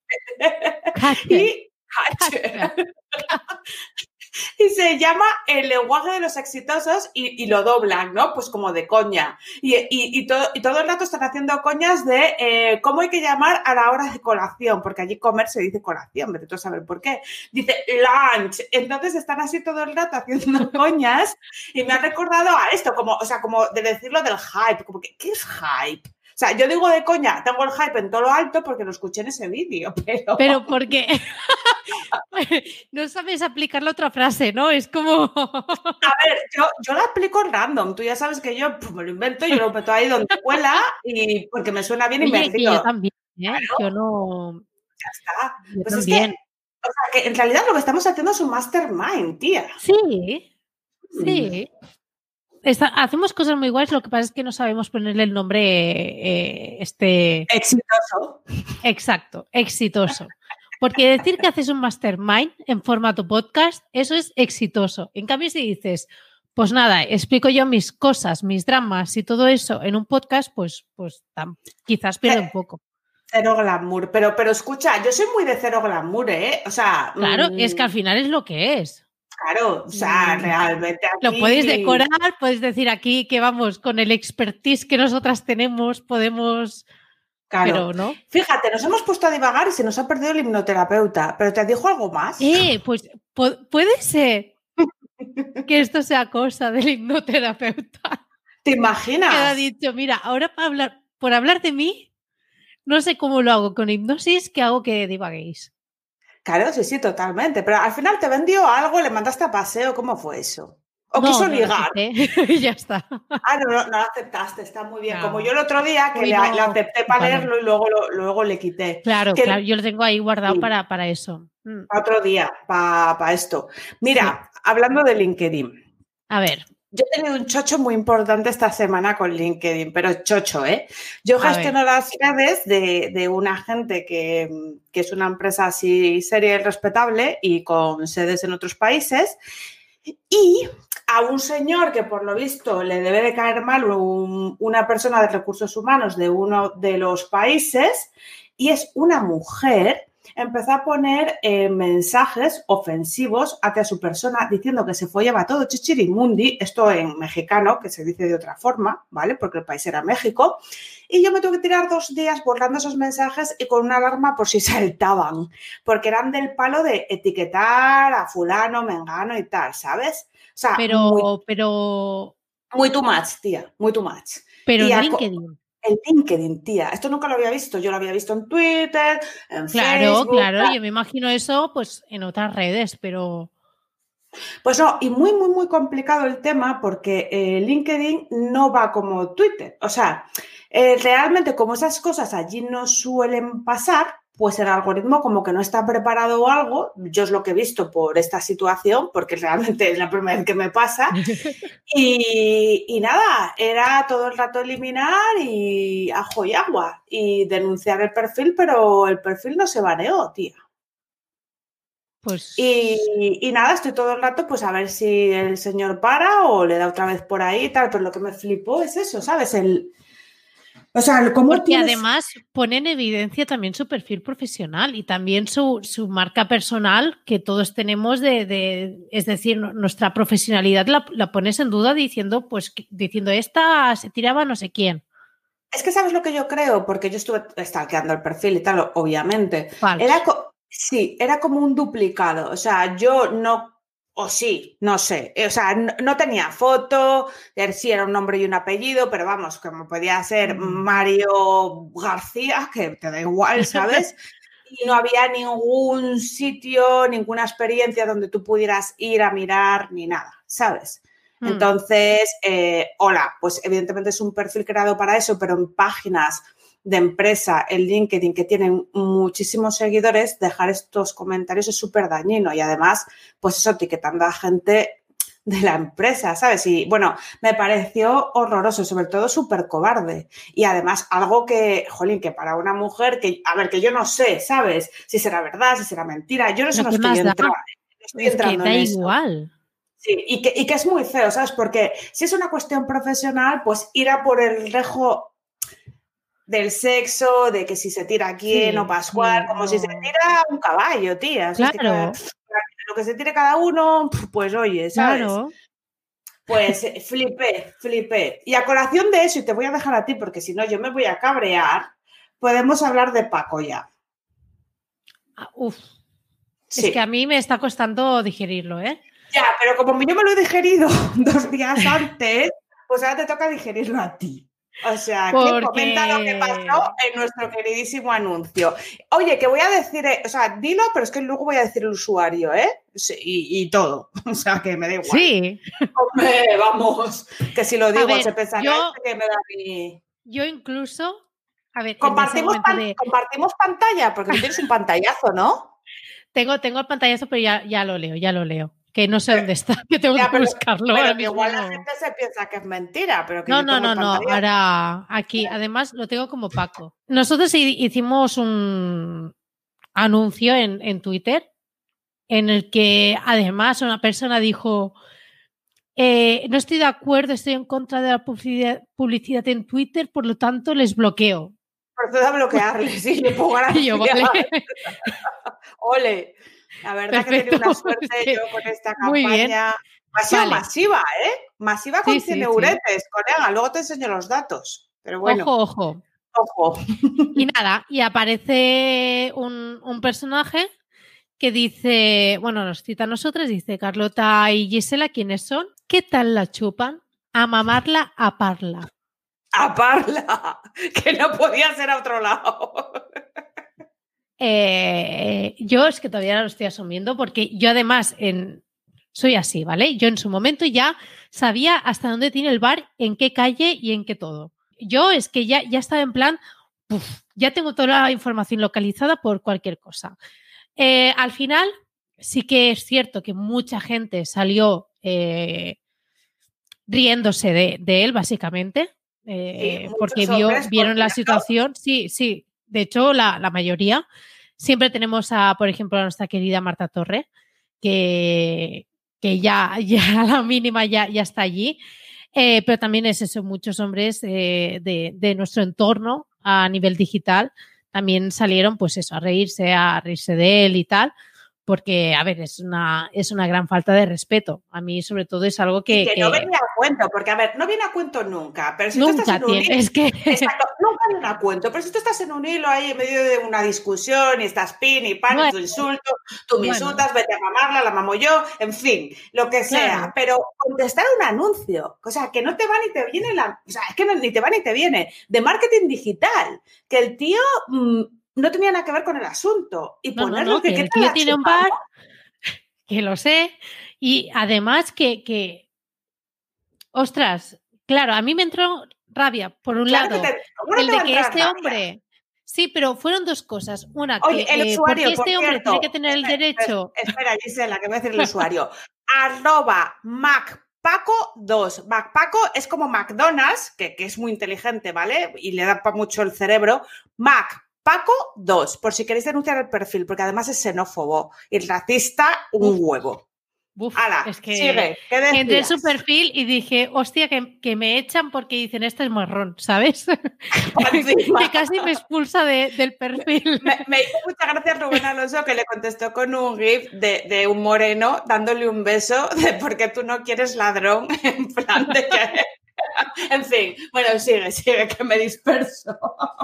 Catcher. [LAUGHS] y, Kutcher. [LAUGHS] y se llama El lenguaje de los exitosos y, y lo doblan, ¿no? Pues como de coña. Y, y- y todo, y todo el rato están haciendo coñas de eh, cómo hay que llamar a la hora de colación, porque allí comer se dice colación, vete tú saber por qué. Dice lunch. Entonces están así todo el rato haciendo [LAUGHS] coñas y me ha recordado a esto, como, o sea, como de decirlo del hype, como que, ¿qué es hype? O sea, yo digo de coña, tengo el hype en todo lo alto porque lo escuché en ese vídeo, [LAUGHS] pero... Pero porque [LAUGHS] no sabes aplicar la otra frase, ¿no? Es como [LAUGHS] A ver, yo, yo la aplico random. Tú ya sabes que yo pues, me lo invento, yo lo meto ahí donde cuela y porque me suena bien y me que yo también, ¿eh? Claro. Yo no. Ya está. Yo Pues es también. O sea, que en realidad lo que estamos haciendo es un mastermind, tía. Sí, sí. Está- hacemos cosas muy guays, lo que pasa es que no sabemos ponerle el nombre eh, este Exitoso. exacto, exitoso. Porque decir que haces un mastermind en formato podcast, eso es exitoso. En cambio, si dices, pues nada, explico yo mis cosas, mis dramas y todo eso en un podcast, pues, pues tam- quizás pierde un poco. Cero glamour. Pero, pero escucha, yo soy muy de cero glamour, ¿eh? O sea. Claro, mm, es que al final es lo que es. Claro, o sea, realmente. Lo puedes decorar, puedes decir aquí que vamos, con el expertise que nosotras tenemos, podemos. Claro. Pero no. Fíjate, nos hemos puesto a divagar y se nos ha perdido el hipnoterapeuta. ¿Pero te dijo algo más? Eh, pues pu- puede ser [LAUGHS] que esto sea cosa del hipnoterapeuta. ¿Te Que ha imaginas? dicho, mira, ahora para hablar, por hablar de mí, no sé cómo lo hago con hipnosis, que hago que divaguéis. Claro, sí, sí, totalmente. Pero al final te vendió algo, le mandaste a paseo, ¿cómo fue eso? O No, quiso ligar. y [LAUGHS] ya está. Ah, no, no, no lo aceptaste, está muy bien. No. Como yo el otro día que Uy, le, no, le acepté para leerlo y luego, lo- luego le quité. Claro, Que- claro, yo lo tengo ahí guardado Sí. para, para eso. Mm. Otro día, para esto. Mira, hablando de LinkedIn. A ver, Yo he tenido un chocho muy importante esta semana con LinkedIn, pero chocho, ¿eh? Yo A ver. gestiono las redes de, de una gente que, que es una empresa así seria y respetable y con sedes en otros países. Y a un señor que por lo visto le debe de caer mal un- una persona de recursos humanos de uno de los países y es una mujer, empezó a poner eh, mensajes ofensivos hacia su persona diciendo que se follaba todo chichirimundi, esto en mexicano, que se dice de otra forma, ¿vale? Porque el país era México. Y yo me tuve que tirar dos días borrando esos mensajes y con una alarma por si [LAUGHS] saltaban, porque eran del palo de etiquetar a fulano, mengano y tal, ¿sabes? O sea, pero, muy, pero, muy too much, tía, muy too much. pero y en LinkedIn. El LinkedIn, tía, esto nunca lo había visto, yo lo había visto en Twitter, en Claro, Facebook, claro, tal. yo me imagino eso pues en otras redes, pero Pues no, y muy, muy, muy complicado el tema porque eh, LinkedIn no va como Twitter. O sea, eh, realmente como esas cosas allí no suelen pasar, pues el algoritmo como que no está preparado o algo, yo es lo que he visto por esta situación, porque realmente es la primera vez que me pasa, [LAUGHS] y, y nada, era todo el rato eliminar y ajo y agua y denunciar el perfil, pero el perfil no se baneó, tía. Pues Y, y nada, estoy todo el rato pues a ver si el señor para o le da otra vez por ahí y tal, pero lo que me flipó es eso, ¿sabes? El, o sea, cómo porque tienes- además pone en evidencia también su perfil profesional y también su, su marca personal que todos tenemos de, de- es decir, nu- nuestra profesionalidad la, la pones en duda diciendo, pues, diciendo esta se tiraba no sé quién. Es que sabes lo que yo creo, porque yo estuve stalkeando el perfil y tal, obviamente. Falso. Era sí, era como un duplicado. O sea, yo no, o sí, no sé. O sea, no, no tenía foto, sí era un nombre y un apellido, pero vamos, como podía ser. Mario García, que te da igual, [LAUGHS] ¿sabes? Y no había ningún sitio, ninguna experiencia donde tú pudieras ir a mirar ni nada, ¿sabes? Mm. Entonces, eh, hola, pues evidentemente es un perfil creado para eso, pero en páginas de empresa, en LinkedIn, que tienen muchísimos seguidores, dejar estos comentarios es súper dañino y además, pues eso, etiquetando a gente de la empresa, ¿sabes? Y bueno, me pareció horroroso, sobre todo súper cobarde. Y además algo que, jolín, que para una mujer que, a ver, que yo no sé, ¿sabes? Si será verdad, si será mentira, yo no sé, no ¿qué estoy, no Es que da en eso. igual. Sí, y que, y que es muy feo, ¿sabes? Porque si es una cuestión profesional, pues ir a por el rejo del sexo, de que si se tira quién Sí, o Pascual, sí, como si se tira un caballo, tía. O sea, es que Claro. [LAUGHS] lo que se tire cada uno, pues oye, ¿sabes? Claro. Pues eh, flipé, flipé. Y a colación de eso, y te voy a dejar a ti, porque si no yo me voy a cabrear, podemos hablar de Paco ya. Ah, Uf. Sí. Es que a mí me está costando digerirlo, ¿eh? Ya, pero como yo me lo he digerido [LAUGHS] dos días antes, pues ahora te toca digerirlo a ti. O sea, que Porque- comenta lo que pasó en nuestro queridísimo anuncio. Oye, que voy a decir, eh, o sea, dilo, pero es que luego voy a decir el usuario, ¿eh? Sí, y, y todo. [LAUGHS] O sea, que me da igual. Sí. Hombre, vamos. Que si lo digo, ver, se pensará yo- que me da mi... Yo incluso, a ver, Compartimos, momento pan- de- compartimos pantalla, porque tú tienes un pantallazo, ¿no? [LAUGHS] tengo, tengo el pantallazo, pero ya, ya lo leo, ya lo leo. Que no sé dónde está, [LAUGHS] que tengo Ya, que pero- buscarlo. Pero que igual la gente se piensa que es mentira, pero que No, no, no, no. Ahora aquí, además, lo tengo como Paco. Nosotros hi- hicimos un anuncio en, en Twitter en el que además una persona dijo, eh, no estoy de acuerdo, estoy en contra de la publicidad, publicidad en Twitter, por lo tanto les bloqueo. Procedo a bloquearle, [LAUGHS] sí, le pongo Y yo, [LAUGHS] gracias. vale. Ole. La verdad que he tenido una [LAUGHS] Perfecto. suerte que yo con esta campaña. Ha sido Vale. masiva, ¿eh? Masiva con Sí, 100 sí, sí. euretes, colega. Luego te enseño los datos. Pero bueno, Ojo, ojo. ojo. Y [LAUGHS] nada, y aparece un, un personaje que dice, bueno, nos cita a nosotras, dice Carlota y Gisela, ¿quiénes son? ¿Qué tal la chupan? A mamarla, a parla. A Parla, [LAUGHS] que no podía ser a otro lado. Eh, yo es que todavía no lo estoy asumiendo porque yo además en, soy así, ¿vale? Yo en su momento ya sabía hasta dónde tiene el bar, en qué calle y en qué todo. Yo es que ya, ya estaba en plan, ya tengo toda la información localizada por cualquier cosa. Eh, al final, sí que es cierto que mucha gente salió eh, riéndose de, de él, básicamente, eh, porque vio, vieron la situación. Sí, sí, de hecho, la, la mayoría. Siempre tenemos a, por ejemplo, a nuestra querida Marta Torre, que, que ya, [LAUGHS] ya a la mínima ya, ya está allí. Eh, pero también es eso, muchos hombres eh, de, de nuestro entorno a nivel digital también salieron, pues eso, a reírse, a reírse de él y tal, porque, a ver, es una, es una gran falta de respeto. A mí, sobre todo, es algo que. Y que, que no venía a cuento, porque a ver, no viene a cuento nunca, pero si tú estás en un hilo, Es que. [LAUGHS] Exacto, nunca viene a cuento, pero si tú estás en un hilo ahí en medio de una discusión y estás pin y pan, Bueno. tu insulto, tú me Bueno. insultas, vete a mamarla, la mamo yo, en fin, lo que sea, Claro. pero contestar un anuncio, o sea, que no te va ni te viene la, o sea, es que no- ni te va ni te viene, de marketing digital, que el tío mm, no tenía nada que ver con el asunto y No, no, ponerlo no, que, que ¿qué el tío tiene un bar, que lo sé, y además que, que, ostras, claro, a mí me entró rabia, por un Claro lado, que te- ¿cómo no el de que este rabia? hombre Sí, pero fueron dos cosas. Una, Oye, que el eh, usuario, porque este por hombre cierto, tiene que tener el derecho. Espera, Gisela, que voy a decir el usuario. Arroba MacPaco2. MacPaco es como McDonald's, que, que es muy inteligente, ¿vale? Y le da para mucho el cerebro. MacPaco2, por si queréis denunciar el perfil, porque además es xenófobo y racista un huevo. Uf, Hala, es que sigue. ¿Qué entré en su perfil y dije, hostia, que, que me echan porque dicen, este es marrón, ¿sabes? [LAUGHS] [LAUGHS] Que casi me expulsa de- del perfil. Me, me hizo muchas gracias Rubén Alonso que le contestó con un gif de, de un moreno dándole un beso de porque tú no quieres ladrón, [LAUGHS] en plan de que... En fin, bueno, sigue, sigue, que me disperso.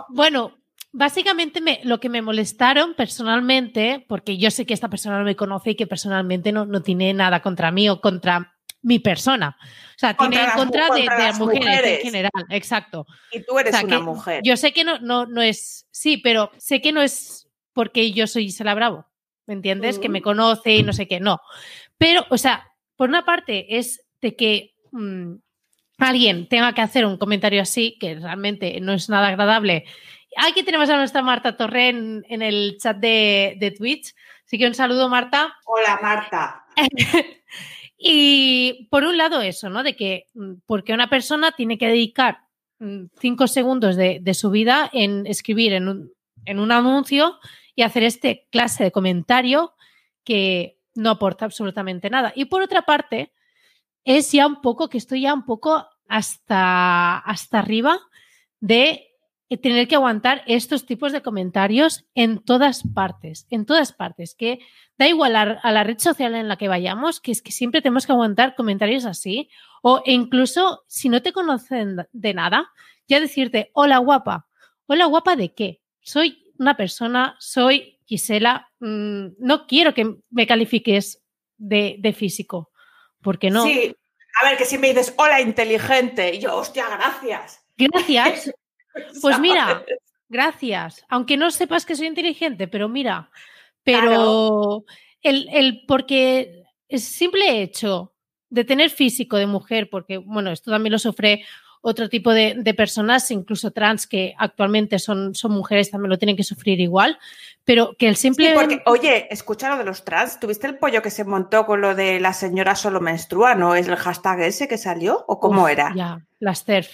Bueno, básicamente me- lo que me molestaron personalmente, porque yo sé que esta persona no me conoce y que personalmente no, no tiene nada contra mí o contra mi persona. O sea, Contra tiene en contra de, las mujeres, mujeres. en general. Exacto. Y tú eres O sea, una mujer. Yo sé que no, no, no es. Sí, pero sé que no es porque yo soy Gisela Bravo. ¿Me entiendes? Que me conoce y no sé qué. No. Pero, o sea, por una parte es de que mm, alguien tenga que hacer un comentario así, que realmente no es nada agradable. Aquí tenemos a nuestra Marta Torre en, en el chat de, de Twitch. Así que un saludo, Marta. Hola, Marta. [LAUGHS] Y por un lado eso, ¿no? De que mm, porque una persona tiene que dedicar mm, cinco segundos de, de su vida en escribir en un, en un anuncio y hacer este clase de comentario que no aporta absolutamente nada. Y por otra parte, es ya un poco, que estoy ya un poco hasta, hasta arriba de tener que aguantar estos tipos de comentarios en todas partes, en todas partes, que da igual a, a la red social en la que vayamos, que es que siempre tenemos que aguantar comentarios así, o incluso si no te conocen de nada, ya decirte, hola guapa, hola guapa de qué? Soy una persona, soy Gisela, mmm, no quiero que me califiques de, de físico, porque no. Sí, a ver, que si me dices hola inteligente, y yo, hostia, gracias. Gracias. [LAUGHS] [LAUGHS] Pues ¿Sabes? mira, gracias. Aunque no sepas que soy inteligente, pero mira, pero Claro. el, el porque el simple hecho de tener físico de mujer, porque bueno, esto también lo sufre otro tipo de, de personas, incluso trans, que actualmente son, son mujeres, también lo tienen que sufrir igual, pero que el simple... Sí, porque, oye, escucha lo de los trans. ¿Tuviste el pollo que se montó con lo de la señora solo menstrua? ¿No es el hashtag ese que salió? ¿O cómo Uf, era? Ya, las TERF.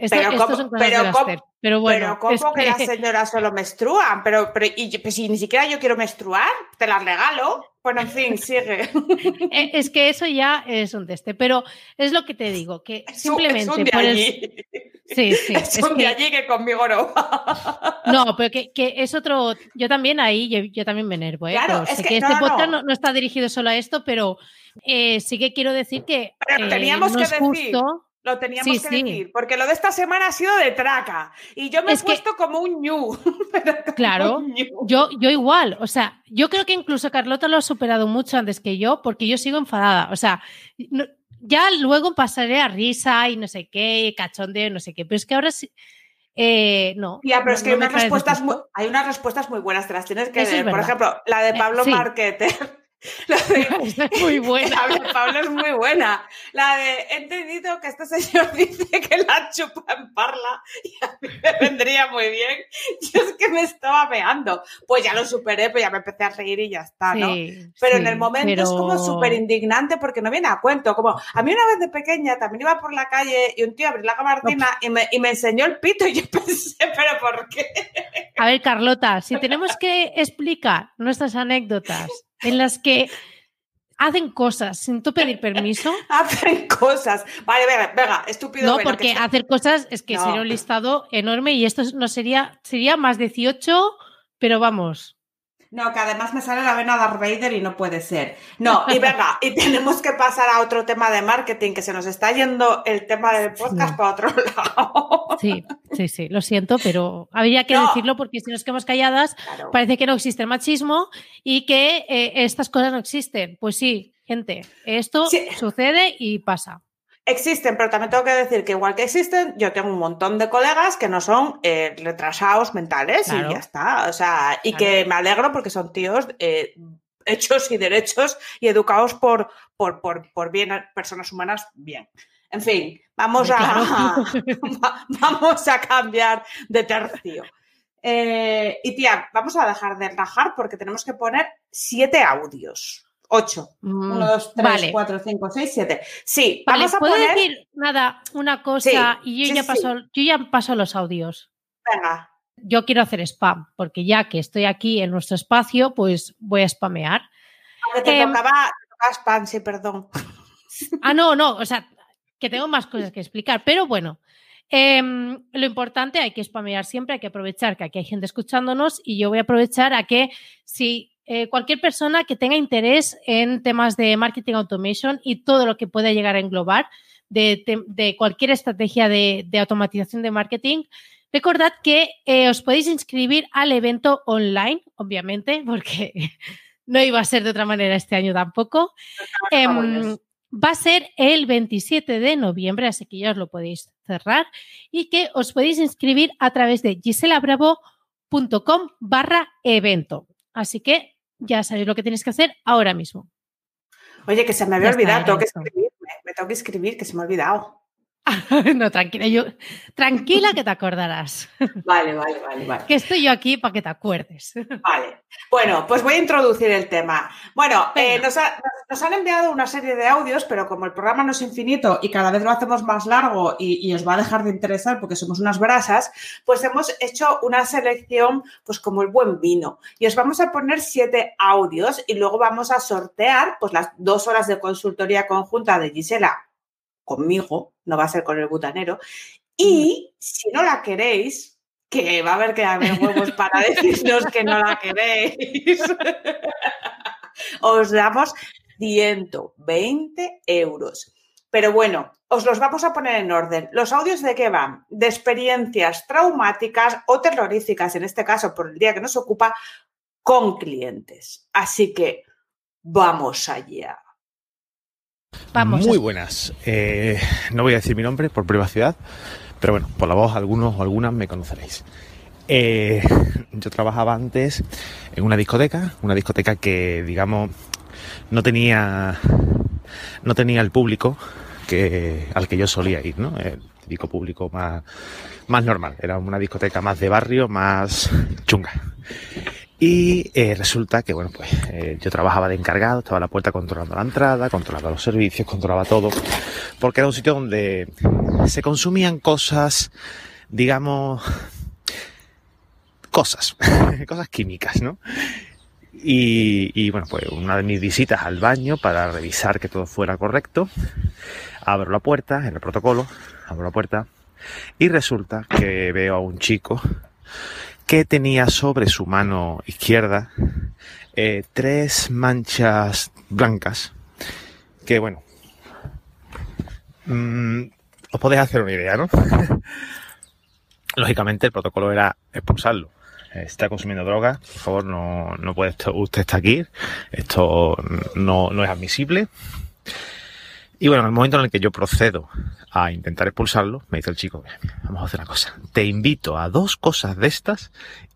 Esto, Pero esto cómo- son cosas pero de cómo-. Pero bueno, pero ¿cómo que, que- las señoras solo menstruan? Pero, pero y, pues, si ni siquiera yo quiero menstruar, te las regalo. Bueno, en fin, sigue. [LAUGHS] Eh, Es que eso ya es un teste, pero es lo que te digo, que Es un- simplemente es un de por el- allí. Sí, sí. [LAUGHS] Es es un de que- allí que conmigo no. no, pero que, que es otro. Yo también ahí, yo, yo también me enervo, ¿eh? Claro, es sé que- que, este no, podcast no. no, está dirigido solo a esto, pero eh, sí que quiero decir que Pero eh, teníamos no que es decir. justo. Lo teníamos Sí, que sí. decir, porque lo de esta semana ha sido de traca. Y yo me Es he que- puesto como un ñu. [LAUGHS] Claro, un ñu. Yo, yo igual, o sea, yo creo que incluso Carlota lo ha superado mucho antes que yo, porque yo sigo enfadada. O sea, no- ya luego pasaré a risa y no sé qué, cachondeo y no sé qué, pero es que ahora sí. eh, no. Ya, pero no- es que no hay unas respuestas muy, hay unas respuestas muy buenas, te las tienes que Eso es leer. Por ejemplo, la de Eh, Pablo sí. Marquete. [LAUGHS] La de, [LAUGHS] es muy buena. la de Pablo es muy buena. La de he entendido que este señor [LAUGHS] dice que la chupa en parla y a mí me vendría muy bien. Yo es que me estaba meando. Pues ya lo superé, pues ya me empecé a reír y ya está, ¿no? Sí, Pero sí, en el momento es como súper indignante porque no viene a cuento. Como a mí una vez de pequeña también iba por la calle y un tío abrió la gabardina y me, y me enseñó el pito y yo pensé, ¿pero por qué? A ver, Carlota, si tenemos que explicar nuestras anécdotas en las que hacen cosas sin tú pedir permiso, [LAUGHS] Hacen cosas. Vale, venga, venga, estúpido. no, bueno, porque hacer cosas es que No. sería un listado enorme y esto no sería, sería más 18, pero vamos. No, que además me sale la vena Darth Vader y no puede ser. No, y venga, y [LAUGHS] tenemos que pasar a otro tema de marketing, que se nos está yendo el tema del podcast para otro [LAUGHS] lado. Sí, sí, sí, lo siento, pero habría que No. decirlo porque si nos quedamos calladas, Claro. parece que no existe el machismo y que eh, estas cosas no existen. Pues sí, gente, esto Sí. sucede y pasa. Existen, pero también tengo que decir que igual que existen, yo tengo un montón de colegas que no son eh, retrasados mentales Claro. y ya está. O sea, y Claro. que me alegro porque son tíos eh, hechos y derechos y educados por, por, por, por bien, personas humanas bien. En fin, vamos a, [LAUGHS] va- vamos a cambiar de tercio. Eh, y tía, vamos a dejar de rajar porque tenemos que poner siete audios. Ocho. Mm, Uno, dos, tres, vale. cuatro, cinco, seis, siete. Sí, Vale, vamos a ¿puedo poner. decir nada, una cosa? Sí, y yo sí, ya sí. paso, yo ya paso los audios. Venga. Yo quiero hacer spam, porque ya que estoy aquí en nuestro espacio, pues voy a spamear. Aunque te Em, tocaba, te tocaba spam, sí, perdón. [LAUGHS] Ah, no, no, o sea, que tengo más cosas que explicar, pero bueno. em, lo importante, hay que spamear siempre, hay que aprovechar que aquí hay gente escuchándonos y yo voy a aprovechar a que si eh, cualquier persona que tenga interés en temas de marketing automation y todo lo que pueda llegar a englobar de, cualquier estrategia de, de automatización de marketing, recordad que eh, os podéis inscribir al evento online, obviamente, [LAUGHS] porque no iba a ser de otra manera este año tampoco. Em, va a ser el 27 de noviembre, así que ya os lo podéis cerrar y que os podéis inscribir a través de giselabravo.com barra evento. Así que ya sabéis lo que tenéis que hacer ahora mismo. Oye, que se me había Ya olvidado, tengo que está. escribirme. Me tengo que escribir, que se me ha olvidado. [LAUGHS] no, tranquila, yo, tranquila que te acordarás. [LAUGHS] Vale, vale, vale, vale. Que estoy yo aquí para que te acuerdes. [LAUGHS] Vale. Bueno, pues voy a introducir el tema. Bueno, eh, ha- nos han enviado una serie de audios, pero como el programa no es infinito y cada vez lo hacemos más largo y, y os va a dejar de interesar porque somos unas brasas, pues hemos hecho una selección, pues como el buen vino. Y os vamos a poner siete audios y luego vamos a sortear pues las dos horas de consultoría conjunta de Gisela conmigo, no va a ser con el butanero. Y si no la queréis, que va a haber que haber huevos para [LAUGHS] decirnos que no la queréis, [LAUGHS] os damos 120 euros. Pero bueno, os los vamos a poner en orden. ¿Los audios de qué van? De experiencias traumáticas o terroríficas, en este caso por el día que nos ocupa, con clientes. Así que vamos allá. Vamos. Muy buenas. Eh, no voy a decir mi nombre por privacidad, pero bueno, por la voz algunos o algunas me conoceréis. Eh, yo trabajaba antes en una discoteca, una discoteca que, digamos, no tenía, no tenía el público que, al que yo solía ir, ¿no? El típico público más, más normal. Era una discoteca más de barrio, más chunga. Y eh, resulta que, bueno, pues eh, yo trabajaba de encargado, estaba a la puerta controlando la entrada, controlaba los servicios, controlaba todo, porque era un sitio donde se consumían cosas, digamos, cosas, [LAUGHS] cosas químicas, ¿no? Y, y, bueno, pues una de mis visitas al baño para revisar que todo fuera correcto, abro la puerta, en el protocolo, abro la puerta y resulta que veo a un chico que tenía sobre su mano izquierda eh, tres manchas blancas que bueno mm, os podéis hacer una idea, ¿no? [LAUGHS] Lógicamente el protocolo era expulsarlo. Está consumiendo drogas, por favor, no, no puede usted estar aquí. Esto no, no es admisible. Y bueno, en el momento en el que yo procedo a intentar expulsarlo, me dice el chico, "Mira, mira, vamos a hacer una cosa. Te invito a dos cosas de estas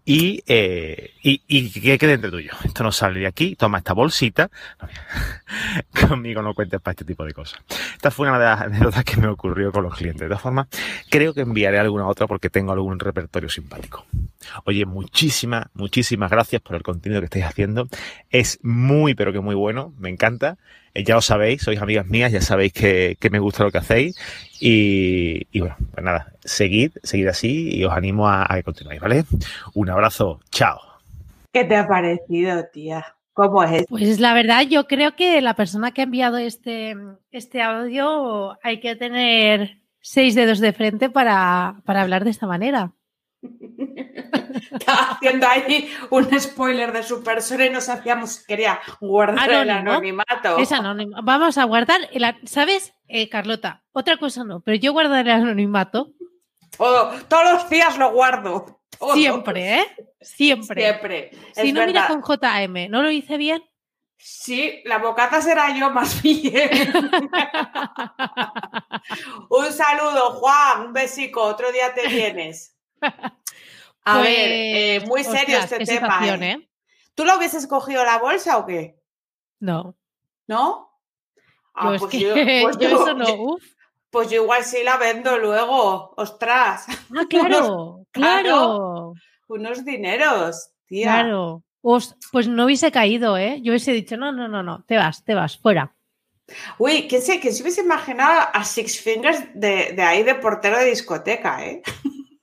y, eh, y, y que quede entre tuyo. Esto no sale de aquí, toma esta bolsita. [LAUGHS] Conmigo no cuentes para este tipo de cosas. Esta fue una de las anécdotas que me ocurrió con los clientes. De todas formas, creo que enviaré alguna otra porque tengo algún repertorio simpático. Oye, muchísimas, muchísimas gracias por el contenido que estáis haciendo. Es muy, pero que muy bueno. Me encanta. Eh, ya lo sabéis, sois amigas mías, ya sabéis que, que me gusta lo que hacéis. Y, y bueno, pues nada, seguid, seguid así y os animo a, a que continuéis, ¿vale? Un abrazo, chao. ¿Qué te ha parecido, tía? ¿Cómo es? Pues la verdad, yo creo que la persona que ha enviado este, este audio hay que tener seis dedos de frente para, para hablar de esta manera. [LAUGHS] Estaba haciendo ahí un spoiler de su persona y no sabíamos si quería guardar el anonimato. Es anónimo. Vamos a guardar, el, ¿sabes, eh, Carlota? Otra cosa no, pero yo guardaré el anonimato Todo, todos los días lo guardo. Todo. siempre, ¿eh? Siempre. Siempre. Si Es no, mira verdad. con JM, ¿no lo hice bien? Sí, la bocata será yo más bien. [LAUGHS] [LAUGHS] un saludo, Juan. Un besico. Otro día te vienes. A Pues, ver, eh, muy serio ostras, este tema. ¿eh? ¿eh? ¿Tú lo hubieses cogido la bolsa o qué? No, ¿No? Ah, yo es pues que yo- [LAUGHS] pues yo yo- eso no. Uf. Pues yo igual sí la vendo luego. Ostras. Ah, [LAUGHS] claro, Claro. unos dineros, tía. Claro. Os- pues no hubiese caído, ¿eh? Yo hubiese dicho, no, no, no, no, te vas, te vas, fuera. Uy, ¿quién se, quién se hubiese imaginado a Six Fingers de, de ahí de portero de discoteca, eh? [LAUGHS]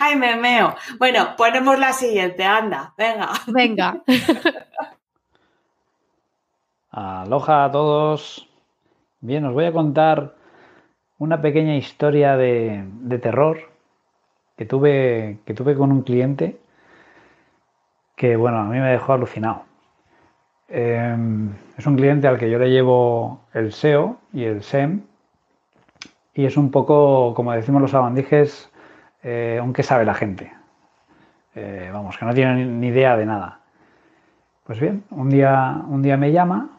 Ay, me meo. Bueno, ponemos la siguiente, anda, venga. Venga. Aloha a todos. Bien, os voy a contar una pequeña historia de, de terror que tuve, que tuve con un cliente que, bueno, a mí me dejó alucinado. Eh, es un cliente al que yo le llevo el SEO y el SEM y es un poco, como decimos los abandijes, eh, un que sabe la gente. Eh, vamos, que no tiene ni- idea de nada. Pues bien, un día, un día me llama,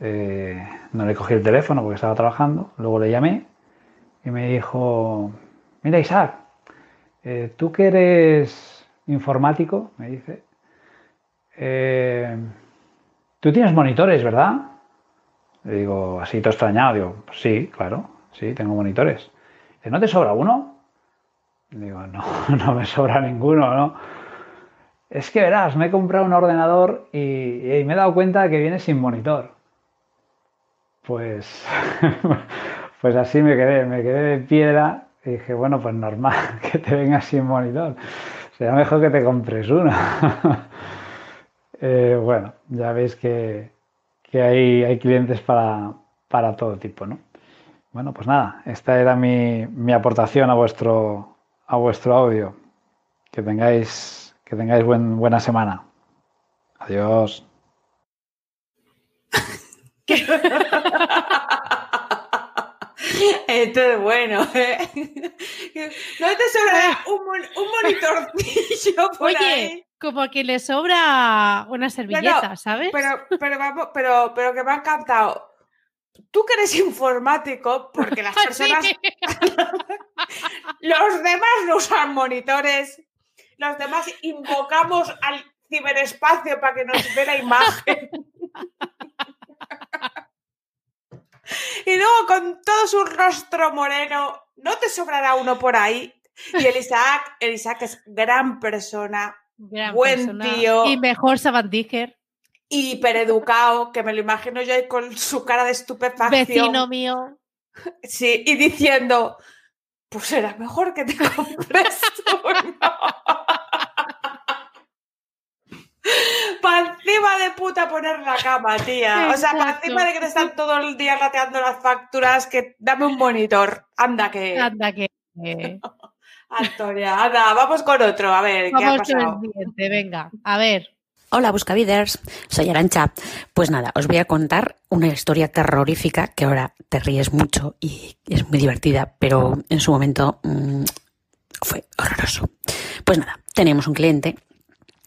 eh, no le cogí el teléfono porque estaba trabajando, luego le llamé y me dijo, mira Isaac, tú que eres informático, me dice, tú tienes monitores, ¿verdad? Le digo, así todo extrañado, digo, "Pues sí, claro, sí, tengo monitores. ¿no te sobra uno? Digo, no, [LAUGHS] no me sobra ninguno, ¿no? Es que verás, me he comprado un ordenador y, y me he dado cuenta que viene sin monitor. Pues, [LAUGHS] pues así me quedé, me quedé de piedra y dije, bueno, pues normal [LAUGHS] que te venga sin monitor. Será mejor que te compres uno. Eh, bueno, ya veis que, que hay, hay clientes para, para todo tipo, ¿no? Bueno, pues nada, esta era mi, mi aportación a vuestro, a vuestro audio. Que tengáis, que tengáis buen- buena semana. Adiós. [LAUGHS] Esto es bueno, ¿eh? ¿No te sobra un, mon- un monitorcillo por Oye, ahí? como que le sobra una servilleta, ¿sabes? Pero, pero, vamos, pero, pero que me ha encantado. Tú que eres informático, porque las [LAUGHS] personas, Sí. los demás no usan monitores, los demás invocamos al ciberespacio para que nos vea la imagen. Y luego con todo su rostro moreno, ¿no te sobrará uno por ahí? Y el Isaac, el Isaac es gran persona, Gran buen persona. tío. Y mejor sabandíger. Hipereducado, que me lo imagino yo ahí con su cara de estupefacción. Vecino mío. Sí, y diciendo, pues será mejor que te [LAUGHS] compres uno. [LAUGHS] Para encima de puta poner la cama, tía. O sea, para encima de que te están todo el día rateando las facturas, que dame un monitor. Anda que. Anda que. [LAUGHS] Antonia, anda, vamos con otro. A ver, ¿qué ha Vamos con el pasado? siguiente, venga. A ver. Hola Buscaviders, soy Arancha. Pues nada, os voy a contar una historia terrorífica que ahora te ríes mucho y es muy divertida, pero en su momento mm, fue horroroso. Pues nada, teníamos un cliente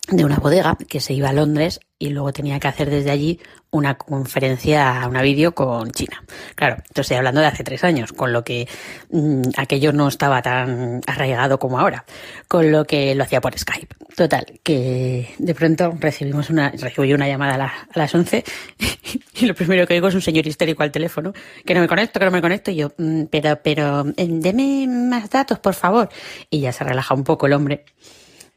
de una bodega que se iba a Londres y luego tenía que hacer desde allí una conferencia, una vídeo con China. Claro, esto estoy hablando de hace tres años, con lo que mm, aquello no estaba tan arraigado como ahora, con lo que lo hacía por Skype. Total, que de pronto recibimos una, recibí una llamada a, a las 11 [LAUGHS] y lo primero que oigo es un señor histérico al teléfono, que no me conecto, que no me conecto, y yo, "Mm, pero, pero, eh, deme más datos, por favor. Y ya se relaja un poco el hombre.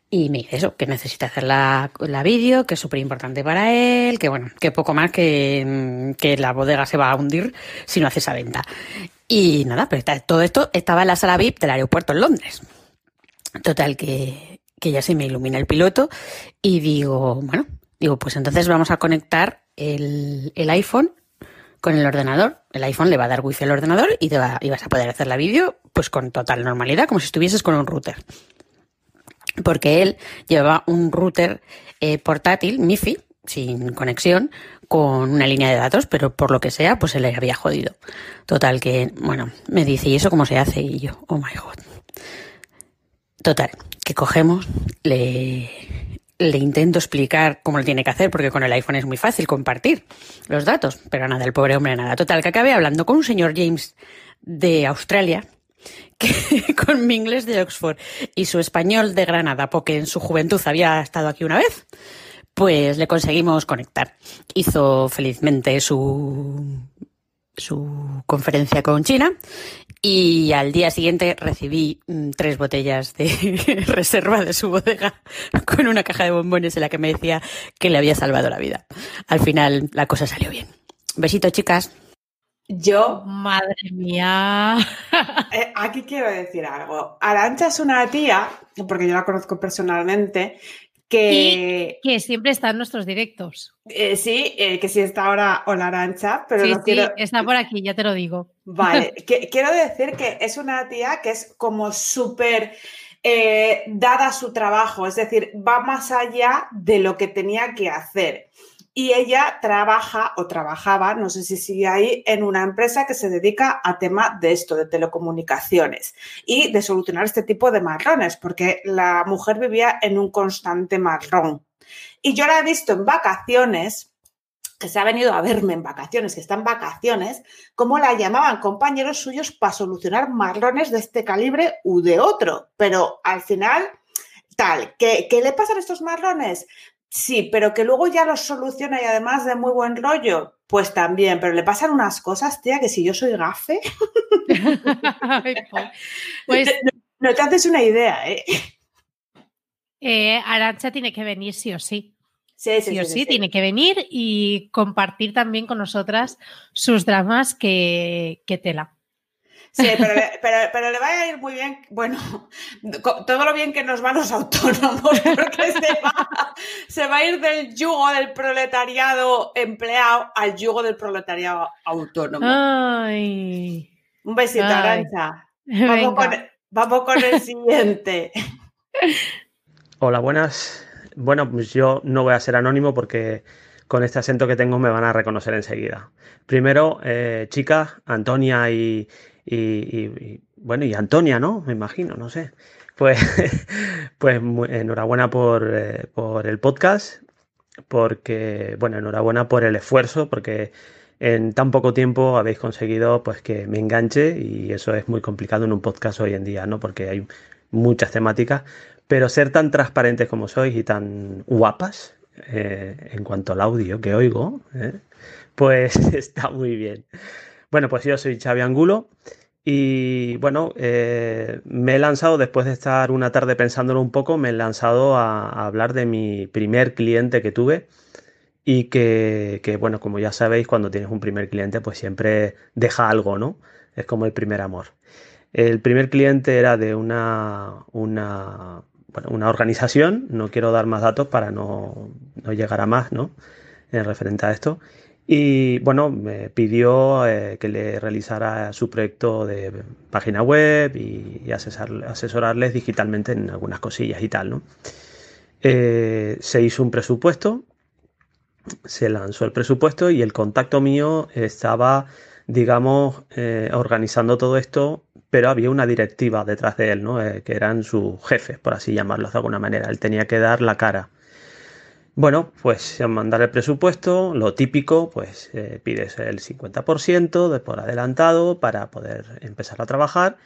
Y me dice eso, que necesita hacer la, la vídeo, que es súper importante para él, que bueno, que poco más que, mm, que la bodega se va a hundir si no hace esa venta. Y nada, pero todo esto estaba en la sala VIP del aeropuerto en Londres. Total, que, que ya se me ilumina el piloto y digo, bueno, digo, pues entonces vamos a conectar el, el iPhone con el ordenador. El iPhone le va a dar wifi al ordenador y, te va- y vas a poder hacer la vídeo pues con total normalidad, como si estuvieses con un router porque él llevaba un router eh, portátil, MIFI, sin conexión, con una línea de datos, pero por lo que sea, pues se le había jodido. Total, que, bueno, me dice, ¿y eso cómo se hace? Y yo, oh my god. Total, que cogemos, le, intento explicar cómo lo tiene que hacer, porque con el iPhone es muy fácil compartir los datos, pero nada, el pobre hombre nada. Total, que acabé hablando con un señor James de Australia, [LAUGHS] que con mi inglés de Oxford y su español de Granada, porque en su juventud había estado aquí una vez, pues le conseguimos conectar. Hizo felizmente su, su conferencia con China Y al día siguiente recibí mm, tres botellas de [LAUGHS] reserva de su bodega [LAUGHS] con una caja de bombones en la que me decía que le había salvado la vida. Al final la cosa salió bien. Besito, chicas. Yo, Madre mía. eh, aquí quiero decir algo. Arancha es una tía, porque yo la conozco personalmente, que Que siempre está en nuestros directos. eh, sí, eh, que sí está ahora Hola Arancha, pero sí, no sí, está por aquí, ya te lo digo. Vale, [LAUGHS] que- quiero decir que es una tía que es como súper dada a su trabajo, es decir, va más allá de lo que tenía que hacer. Y ella trabaja o trabajaba, no sé si sigue ahí, en una empresa que se dedica a tema de esto, de telecomunicaciones y de solucionar este tipo de marrones, porque la mujer vivía en un constante marrón. Y yo la he visto en vacaciones, que se ha venido a verme en vacaciones, que está en vacaciones, cómo la llamaban compañeros suyos para solucionar marrones de este calibre u de otro. Pero al final, tal, ¿qué, qué le pasan a estos marrones? Sí, pero que luego ya los soluciona y además de muy buen rollo, pues también, pero le pasan unas cosas, tía, que si yo soy gafe, [LAUGHS] pues no te haces una idea, ¿eh? eh, Arancha tiene que venir sí o sí. Sí, Sí, o sí, tiene que venir y compartir también con nosotras sus dramas que, que tela. Sí, pero le, pero, pero le va a ir muy bien, bueno, todo lo bien que nos van los autónomos, [LAUGHS] porque se va, se va a ir del yugo del proletariado empleado al yugo del proletariado autónomo. Ay. Un besito. Arancha. [LAUGHS] Vamos con, vamos con el siguiente. Hola, buenas. Bueno, pues yo no voy a ser anónimo porque con este acento que tengo me van a reconocer enseguida. Primero, eh, chicas, Antonia y, y- bueno, y Antonia, ¿no? Me imagino, no sé. Pues, [LAUGHS] pues enhorabuena por, eh, por el podcast, porque, bueno, enhorabuena por el esfuerzo, porque en tan poco tiempo habéis conseguido pues que me enganche y eso es muy complicado en un podcast hoy en día, ¿no? Porque hay muchas temáticas, pero ser tan transparentes como sois y tan guapas eh, en cuanto al audio que oigo, ¿eh? pues [LAUGHS] está muy bien. Bueno, pues yo soy Xavi Angulo y bueno, eh, me he lanzado, después de estar una tarde pensándolo un poco, me he lanzado a, hablar de mi primer cliente que tuve y que, bueno, como ya sabéis, cuando tienes un primer cliente, pues siempre deja algo, ¿no? Es como el primer amor. El primer cliente era de una, una, una organización, no quiero dar más datos para no, no llegar a más, ¿no? En referente a esto. Y bueno, me pidió eh, que le realizara su proyecto de página web y, asesorarles digitalmente en algunas cosillas y tal, ¿no? Eh, se hizo un presupuesto, se lanzó el presupuesto y el contacto mío estaba, digamos, eh, organizando todo esto, pero había una directiva detrás de él, ¿no? Que eran sus jefes, por así llamarlos de alguna manera. Él tenía que dar la cara. Bueno, pues mandar el presupuesto, lo típico, pues eh, pides el 50% de por adelantado para poder empezar a trabajar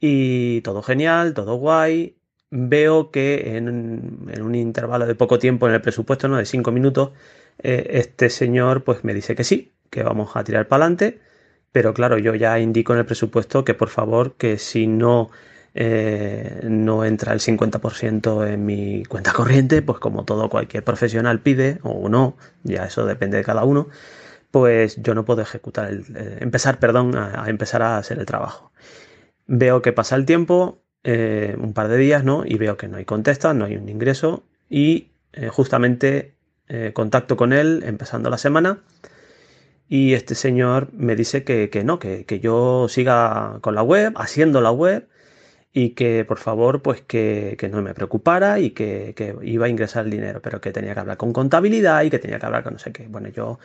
y todo genial, todo guay. Veo que en, un intervalo de poco tiempo en el presupuesto, ¿no? De 5 minutos, eh, este señor pues me dice que sí, que vamos a tirar para adelante, pero claro, yo ya indico en el presupuesto que por favor, que si no eh, no entra el 50% en mi cuenta corriente, pues como todo cualquier profesional pide, o no, ya eso depende de cada uno, pues yo no puedo ejecutar el, eh, empezar, perdón, a, empezar a hacer el trabajo. Veo que pasa el tiempo, eh, un par de días, ¿no? Y veo que no hay contesta, no hay un ingreso y justamente contacto con él empezando la semana y este señor me dice que, que no, que, que yo siga con la web, haciendo la web y que por favor pues que, que no me preocupara y que, que iba a ingresar el dinero, pero que tenía que hablar con contabilidad y que tenía que hablar con no sé qué. Bueno, yo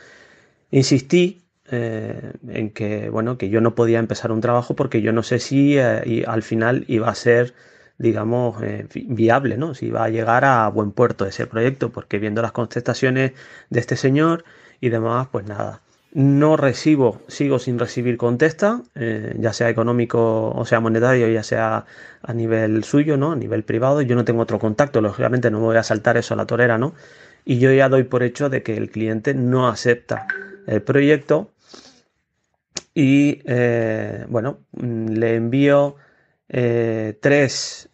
insistí eh, en que, bueno, que yo no podía empezar un trabajo porque yo no sé si eh, y al final iba a ser, digamos, eh, vi- viable, ¿no? Si iba a llegar a buen puerto ese proyecto, porque viendo las contestaciones de este señor y demás, pues nada. No recibo, sigo sin recibir contesta, eh, ya sea económico o sea monetario, ya sea a nivel suyo, ¿no? A nivel privado. Yo no tengo otro contacto, lógicamente no me voy a saltar eso a la torera, ¿no? Y yo ya doy por hecho de que el cliente no acepta el proyecto y bueno, mm, le envío tres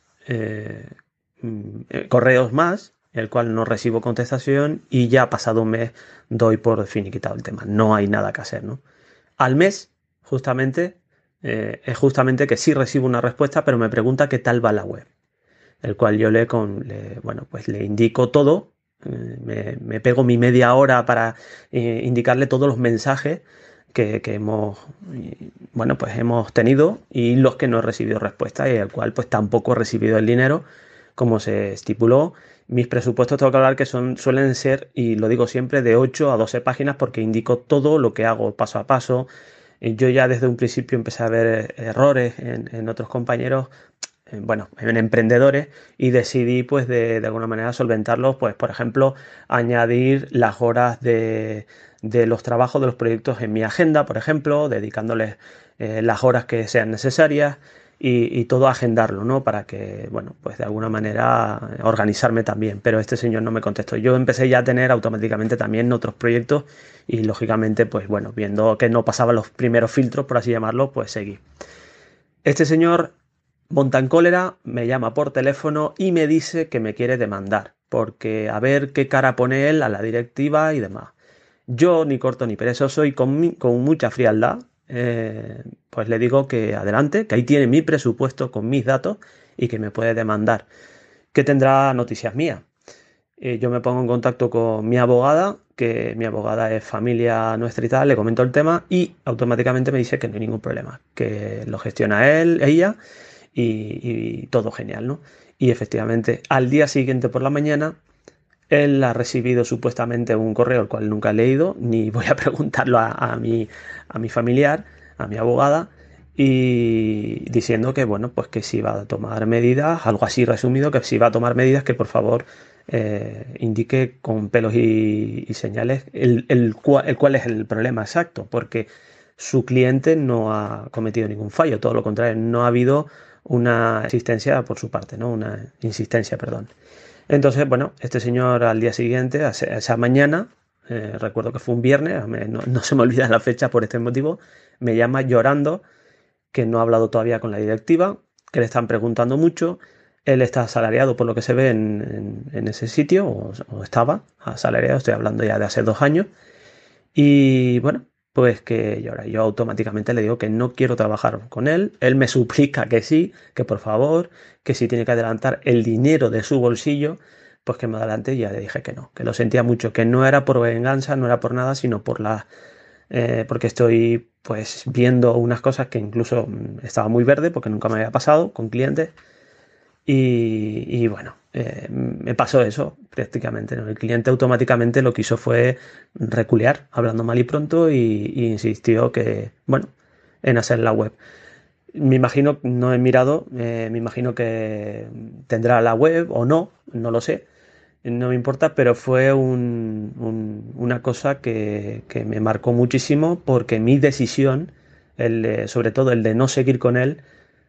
mm, correos más, el cual no recibo contestación y ya pasado un mes doy por finiquitado el tema. No hay nada que hacer, ¿no? Al mes, justamente, es justamente que sí recibo una respuesta, pero me pregunta qué tal va la web el cual yo le, con, bueno, pues le indico todo, eh, me, pego mi media hora para eh, indicarle todos los mensajes que, hemos, bueno, pues hemos tenido y los que no he recibido respuesta y el cual pues tampoco he recibido el dinero como se estipuló. Mis presupuestos tengo que hablar que son, suelen ser, y lo digo siempre, de 8 a 12 páginas porque indico todo lo que hago paso a paso. Yo ya desde un principio empecé a ver errores en otros compañeros bueno, en emprendedores y decidí pues de, alguna manera solventarlos, pues por ejemplo, añadir las horas de, los trabajos de los proyectos en mi agenda, por ejemplo, dedicándoles eh, las horas que sean necesarias y, todo agendarlo, ¿no? Para que, bueno, pues de alguna manera organizarme también. Pero este señor no me contestó. Yo empecé ya a tener automáticamente también otros proyectos y lógicamente, pues bueno, viendo que no pasaban los primeros filtros, por así llamarlo, pues seguí. Este señor Montan cólera, me llama por teléfono y me dice que me quiere demandar, porque a ver qué cara pone él a la directiva y demás. Yo, ni corto ni perezoso y con, con mucha frialdad, eh, pues le digo que adelante, que ahí tiene mi presupuesto con mis datos y que me puede demandar, que tendrá noticias mías. Eh, yo me pongo en contacto con mi abogada, que mi abogada es familia nuestra y tal, le comento el tema y automáticamente me dice que no hay ningún problema, que lo gestiona él, ella y, todo genial, ¿no? Y efectivamente, al día siguiente por la mañana, él ha recibido supuestamente un correo, el cual nunca he leído, ni [LAUGHS] voy a preguntarlo a, mi, a mi familiar, a mi abogada, y diciendo que, bueno, pues que si va a tomar medidas, algo así resumido, que si va a tomar medidas, que por favor eh, indique con pelos y, señales el, el, cual, el cuál es el problema exacto, porque su cliente no ha cometido ningún fallo, todo lo contrario, no ha habido una existencia por su parte, ¿no? Una insistencia, perdón. Entonces, bueno, este señor al día siguiente, esa mañana, eh, recuerdo que fue un viernes, no, se me olvida la fecha por este motivo, me llama llorando que no ha hablado todavía con la directiva, que le están preguntando mucho, él está asalariado por lo que se ve en, ese sitio, o, o, estaba asalariado, estoy hablando ya de hace dos años, y bueno, pues que yo, yo automáticamente le digo que no quiero trabajar con él. Él me suplica que sí, que por favor, que si tiene que adelantar el dinero de su bolsillo, pues que me adelante y ya le dije que no, que lo sentía mucho, que no era por venganza, no era por nada, sino por la... Eh, porque estoy pues viendo unas cosas que incluso mm, estaba muy verde porque nunca me había pasado con clientes y, bueno, eh, me pasó eso prácticamente. El cliente automáticamente lo que hizo fue reculear, hablando mal y pronto, y, insistió que, bueno, en hacer la web. Me imagino, no he mirado, eh, me imagino que tendrá la web o no, no lo sé, no me importa, pero fue una cosa que, me marcó muchísimo porque mi decisión, el sobre todo el de no seguir con él,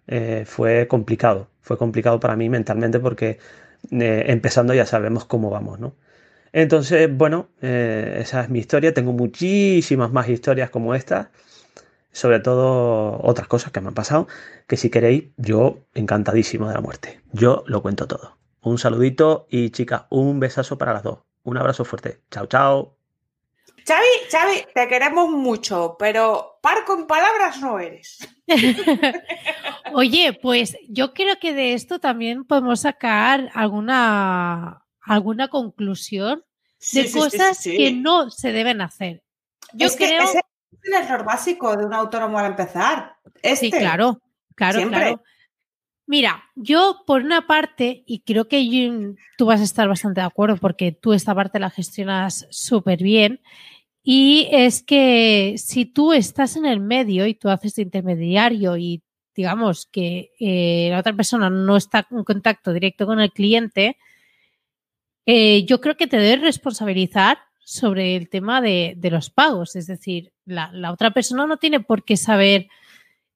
eh, fue complicado. Fue complicado para mí mentalmente porque eh, empezando ya sabemos cómo vamos, ¿no? Entonces, bueno, eh, esa es mi historia. Tengo muchísimas más historias como esta. Sobre todo otras cosas que me han pasado. Que si queréis, yo encantadísimo de la muerte. Yo lo cuento todo. Un saludito y chicas, un besazo para las dos. Un abrazo fuerte. Chao, chao. Xavi, Xavi, te queremos mucho, pero par con palabras no eres. [LAUGHS] Oye, pues yo creo que de esto también podemos sacar alguna, alguna conclusión de cosas que no se deben hacer. Yo creo. ese es el error básico de un autónomo al empezar. Este. Sí, claro, claro, claro. Mira, yo por una parte, y creo que tú vas a estar bastante de acuerdo porque tú esta parte la gestionas súper bien, y es que si tú estás en el medio y tú haces de intermediario y digamos que eh, la otra persona no está en contacto directo con el cliente, eh, yo creo que te debes responsabilizar sobre el tema de, los pagos. Es decir, la, otra persona no tiene por qué saber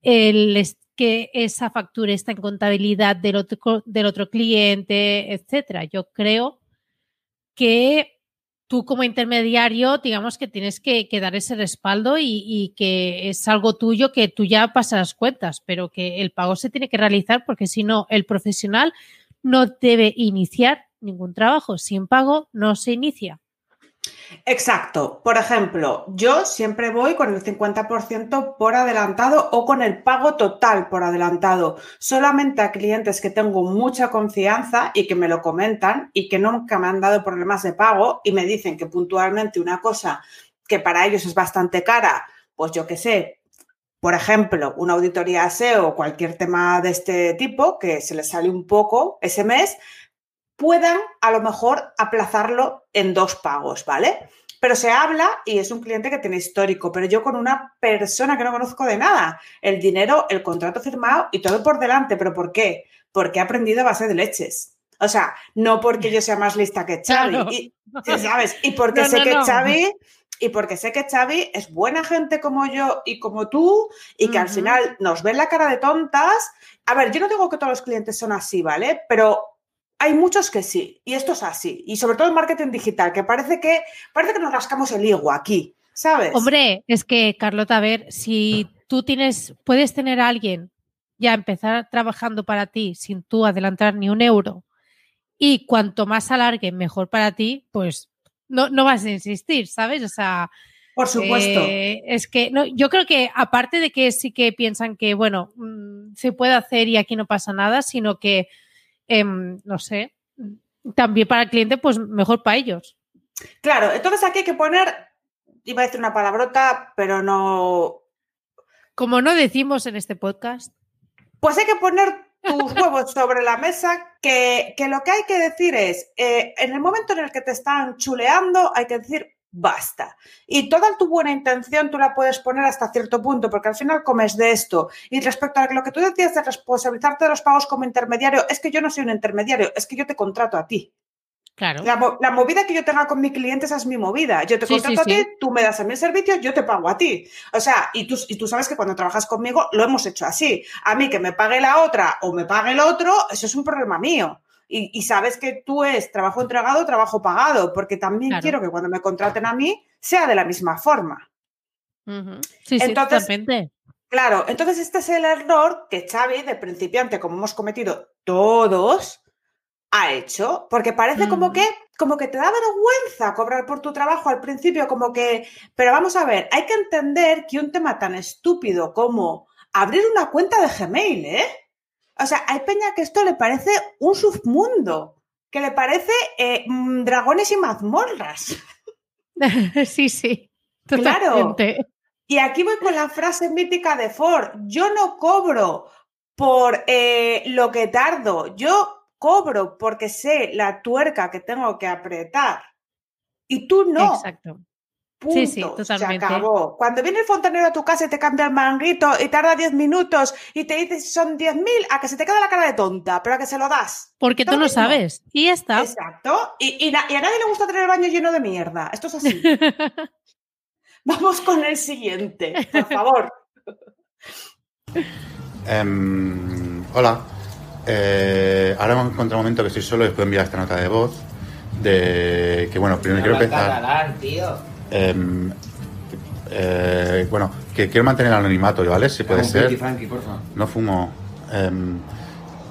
el, que esa factura está en contabilidad del otro, del otro cliente, etcétera. Yo creo que tú como intermediario, digamos que tienes que, dar ese respaldo y, y, que es algo tuyo que tú ya pasas cuentas, pero que el pago se tiene que realizar porque si no, el profesional no debe iniciar ningún trabajo. Sin pago no se inicia. Exacto. Por ejemplo, yo siempre voy con el 50% por adelantado o con el pago total por adelantado. Solamente a clientes que tengo mucha confianza y que me lo comentan y que nunca me han dado problemas de pago y me dicen que puntualmente una cosa que para ellos es bastante cara, pues yo qué sé, por ejemplo, una auditoría SEO o cualquier tema de este tipo que se les sale un poco ese mes, puedan a lo mejor aplazarlo en dos pagos, ¿vale? Pero se habla y es un cliente que tiene histórico, pero yo con una persona que no conozco de nada, el dinero, el contrato firmado y todo por delante. ¿Pero por qué? Porque he aprendido a base de leches. O sea, no porque yo sea más lista que Xavi, claro. y, ¿sabes? Y porque no, sé no, que no. Xavi y porque sé que Xavi es buena gente como yo y como tú y que uh -huh. al final nos ven la cara de tontas. A ver, yo no digo que todos los clientes son así, ¿vale? Pero hay muchos que sí, y esto es así. Y sobre todo el marketing digital, que parece que, parece que nos rascamos el higo aquí, ¿sabes? Hombre, es que, Carlota, a ver, si tú tienes, puedes tener a alguien ya empezar trabajando para ti sin tú adelantar ni un euro, y cuanto más alargue, mejor para ti, pues no, no vas a insistir, ¿sabes? O sea, por supuesto. Eh, es que no, yo creo que aparte de que sí que piensan que, bueno, mmm, se puede hacer y aquí no pasa nada, sino que eh, no sé, también para el cliente, pues mejor para ellos. Claro, entonces aquí hay que poner, iba a decir una palabrota, pero no. Como no decimos en este podcast. Pues hay que poner tus [LAUGHS] huevos sobre la mesa, que, que, lo que hay que decir es, eh, en el momento en el que te están chuleando, hay que decir, basta. Y toda tu buena intención tú la puedes poner hasta cierto punto, porque al final comes de esto. Y respecto a lo que tú decías de responsabilizarte de los pagos como intermediario, es que yo no soy un intermediario, es que yo te contrato a ti. Claro. La, la movida que yo tenga con mi cliente, esa es mi movida. Yo te Sí, contrato sí, a ti, sí. tú me das a mí el servicio, yo te pago a ti. O sea, y tú, y tú sabes que cuando trabajas conmigo lo hemos hecho así. A mí que me pague la otra o me pague el otro, eso es un problema mío. Y, y, sabes que tú es trabajo entregado, trabajo pagado, porque también Claro. quiero que cuando me contraten a mí sea de la misma forma. Sí, sí, Entonces- totalmente. Claro, entonces este es el error que Xavi, de principiante, como hemos cometido todos, ha hecho, porque parece como Mm. que como que te da vergüenza cobrar por tu trabajo al principio, como que, pero vamos a ver, hay que entender que un tema tan estúpido como abrir una cuenta de Gmail, ¿eh? O sea, hay peña que esto le parece un submundo, que le parece eh, mm, dragones y mazmorras. [LAUGHS] sí, sí. Claro. Totalmente. Y aquí voy con la frase mítica de Ford. Yo no cobro por eh, lo que tardo. Yo cobro porque sé la tuerca que tengo que apretar. Y tú no. Exacto. Punto. Sí, sí, Se totalmente. acabó. Cuando viene el fontanero a tu casa y te cambia el manguito y tarda 10 minutos y te dice si son 10.000, a que se te queda la cara de tonta, pero a que se lo das. Porque tú no mismo. sabes. Y ya está. Exacto. Y, y a nadie le gusta tener el baño lleno de mierda. Esto es así. [LAUGHS] Vamos con el siguiente, por favor. Em, hola. Eh, ahora hemos encontrado un momento que estoy solo y puedo enviar esta nota de voz. De que, bueno, primero quiero empezar. catalán, tío. Em, eh, bueno, que quiero mantener el anonimato, ¿vale? Si puede ser. Funky, porfa. No fumo. Em,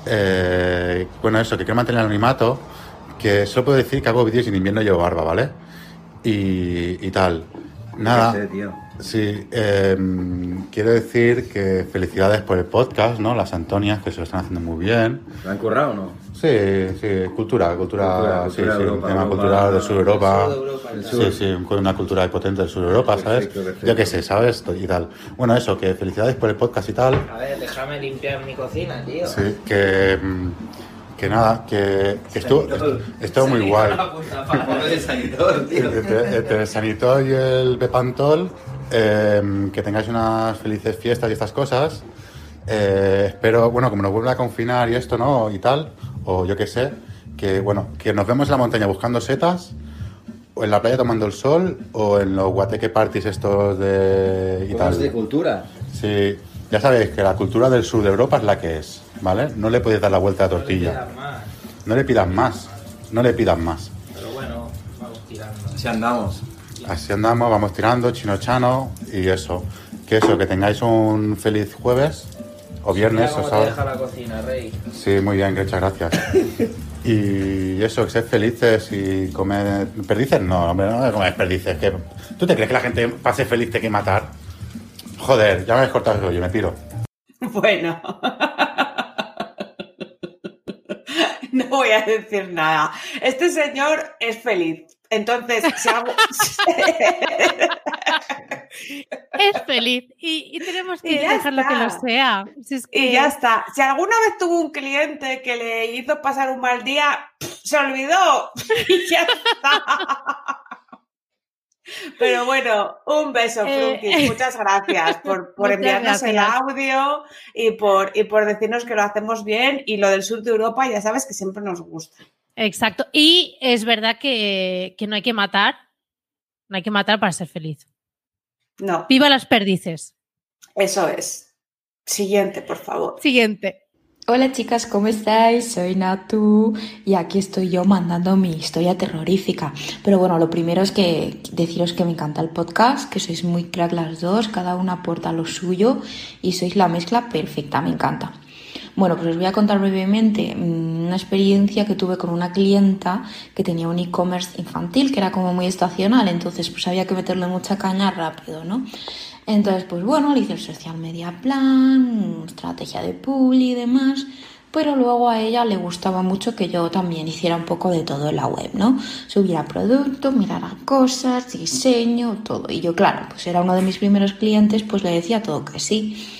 eh, bueno, eso, que quiero mantener el anonimato. Que solo puedo decir que hago vídeos y en invierno llevo barba, ¿vale? Y, y tal. Nada. Sé, tío. Sí, em, quiero decir que felicidades por el podcast, ¿no? Las Antonias, que se lo están haciendo muy bien. ¿Lo han currado o no? Sí, sí, cultura, cultura, Cultura, sí, cultura sí, un tema Europa, cultural de sur Europa. del sur de Europa Sí, sí, con una cultura potente del sur de Europa, ¿sabes? Perfecto, perfecto. Yo qué sé, ¿sabes? Y tal. Bueno, eso, que felicidades por el podcast y tal. A ver, déjame limpiar mi cocina, tío. Sí, que, mm, que nada, que, que estuvo, estuvo muy guay. el sanitor, tío. [LAUGHS] Entre, entre el Sanitol y el Bepantol, eh, que tengáis unas felices fiestas y estas cosas. Eh, espero, bueno, como nos vuelven a confinar y esto, ¿no? Y tal, o yo qué sé, que bueno, que nos vemos en la montaña buscando setas, o en la playa tomando el sol, o en los guateque parties estos de y Cosas de tal. cultura. Sí, ya sabéis que la cultura del sur de Europa es la que es, ¿vale? No le podéis dar la vuelta a la No le tortilla. quedan más, No le pidas más, no le pidas más. pero bueno, vamos tirando. Si andamos. Así andamos, vamos tirando, chino chano y eso. Que eso, que tengáis un feliz jueves o viernes, Mira o te deja sábado. la cocina, Rey. Sí, muy bien, muchas gracias. Y eso, que sed felices y comer... ¿Perdices? No, hombre, no comer perdices. Que... ¿Tú te crees que la gente pase feliz te que matar? Joder, ya me habéis cortado el rollo, me piro. [LAUGHS] Bueno. [LAUGHS] No voy a decir nada. Este señor es feliz. Entonces, si algo- [LAUGHS] [LAUGHS] Es feliz y, y tenemos que Y dejarlo que lo sea. Si es y ya está. Si alguna vez tuvo un cliente que le hizo pasar un mal día, se olvidó. [LAUGHS] Y ya está. Pero bueno, un beso, Eh, Frunkis. Muchas gracias por, por enviarnos el audio y por, y por decirnos que lo hacemos bien. Y lo del sur de Europa, ya sabes que siempre nos gusta. Exacto. Y es verdad que, que no hay que matar. No hay que matar para ser feliz. No, Viva las perdices. eso es. Siguiente, por favor. Siguiente. Hola chicas, ¿cómo estáis? Soy Natu y aquí estoy yo mandando mi historia terrorífica. Pero bueno, lo primero es que deciros que me encanta el podcast, que sois muy crack las dos, cada una aporta lo suyo y sois la mezcla perfecta, me encanta. Bueno, pues os voy a contar brevemente mm, una experiencia que tuve con una clienta que tenía un e-commerce infantil que era como muy estacional, entonces pues había que meterle mucha caña rápido, ¿no? Entonces, pues bueno, le hice el social media plan, estrategia de publi y demás, pero luego a ella le gustaba mucho que yo también hiciera un poco de todo en la web, ¿no? Subiera producto, mirara cosas, diseño, todo. Y yo, claro, pues era uno de mis primeros clientes, pues le decía todo que sí.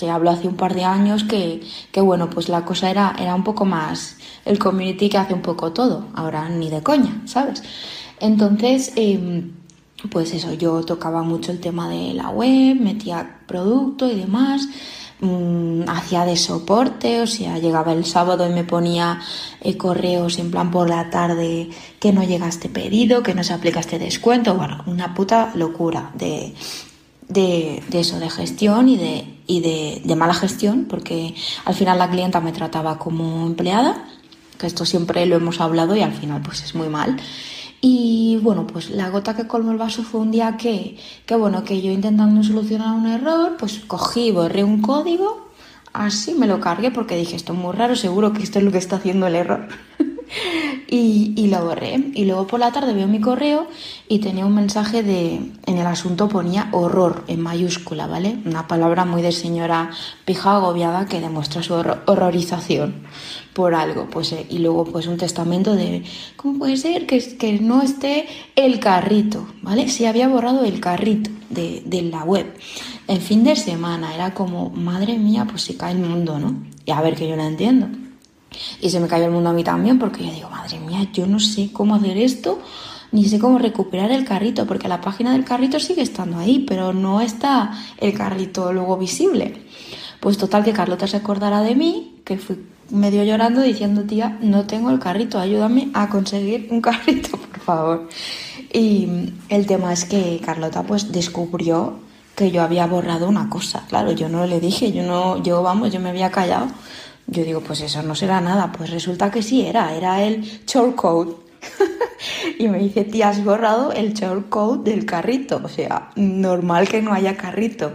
Te hablo hace un par de años que, que bueno, pues la cosa era, era un poco más el community que hace un poco todo. Ahora ni de coña, ¿sabes? Entonces, em, pues eso, yo tocaba mucho el tema de la web, metía producto y demás, mm, hacía de soporte, o sea, llegaba el sábado y me ponía eh, correos en plan por la tarde que no llega este pedido, que no se aplica este descuento, bueno, una puta locura de, de, de eso, de gestión y, de, y de, mala gestión, porque al final la clienta me trataba como empleada, que esto siempre lo hemos hablado y al final pues es muy mal. Y bueno, pues la gota que colmó el vaso fue un día que, que bueno, que yo intentando solucionar un error, pues cogí, borré un código, así me lo cargué porque dije, esto es muy raro, seguro que esto es lo que está haciendo el error. [LAUGHS] [LAUGHS] y, lo borré. Y luego por la tarde veo mi correo y tenía un mensaje de, en el asunto ponía horror en mayúscula, ¿vale? Una palabra muy de señora pija agobiada que demuestra su horror- horrorización por algo. Pues, eh, y luego pues un testamento de, ¿cómo puede ser que, que no esté el carrito, ¿vale? Se había borrado el carrito de, de la web. En fin de semana era como, madre mía, pues se cae el mundo, ¿no? Y a ver que yo no entiendo. Y se me cayó el mundo a mí también porque yo digo, madre mía, yo no sé cómo hacer esto, ni sé cómo recuperar el carrito, porque la página del carrito sigue estando ahí, pero no está el carrito luego visible. Pues total que Carlota se acordará de mí, que fui medio llorando diciendo, tía, no tengo el carrito, ayúdame a conseguir un carrito, por favor. Y el tema es que Carlota pues descubrió que yo había borrado una cosa. Claro, yo no le dije, yo no, yo vamos, yo me había callado. Yo digo, pues eso no será nada. Pues resulta que sí era, era el shortcode. [LAUGHS] y me dice, tía, has borrado el shortcode del carrito. O sea, normal que no haya carrito.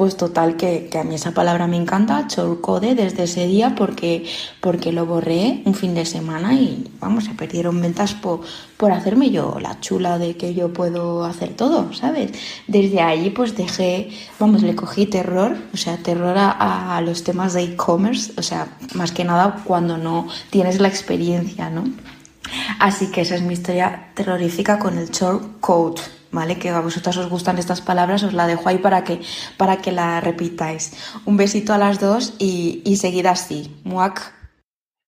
Pues total, que, que a mí esa palabra me encanta, shortcode, desde ese día porque, porque lo borré un fin de semana y vamos, se perdieron ventas por, por hacerme yo la chula de que yo puedo hacer todo, ¿sabes? Desde ahí pues dejé, vamos, le cogí terror, o sea, terror a, a los temas de e-commerce, o sea, más que nada cuando no tienes la experiencia, ¿no? Así que esa es mi historia terrorífica con el short code, ¿vale? Que a vosotras os gustan estas palabras, os la dejo ahí para que, para que la repitáis. Un besito a las dos y, y seguid así. Muac.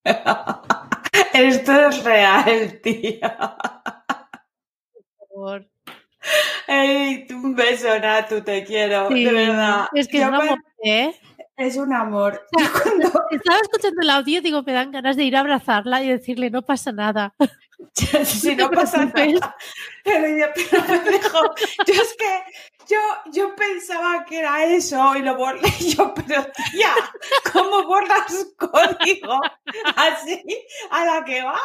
[LAUGHS] Esto es real, tía. Por favor. Ey, un beso, Natu, te quiero, Sí, de verdad. Es que Yo es un amor, ¿eh? es un amor. [LAUGHS] Cuando- Estaba escuchando el audio y digo, me dan ganas de ir a abrazarla y decirle, no pasa nada. [LAUGHS] si no pasa [LAUGHS] nada. Pero, yo- pero me dejó. Yo es que yo, yo pensaba que era eso y lo borré. [LAUGHS] Yo, pero tía, ¿cómo borras código así a la que va?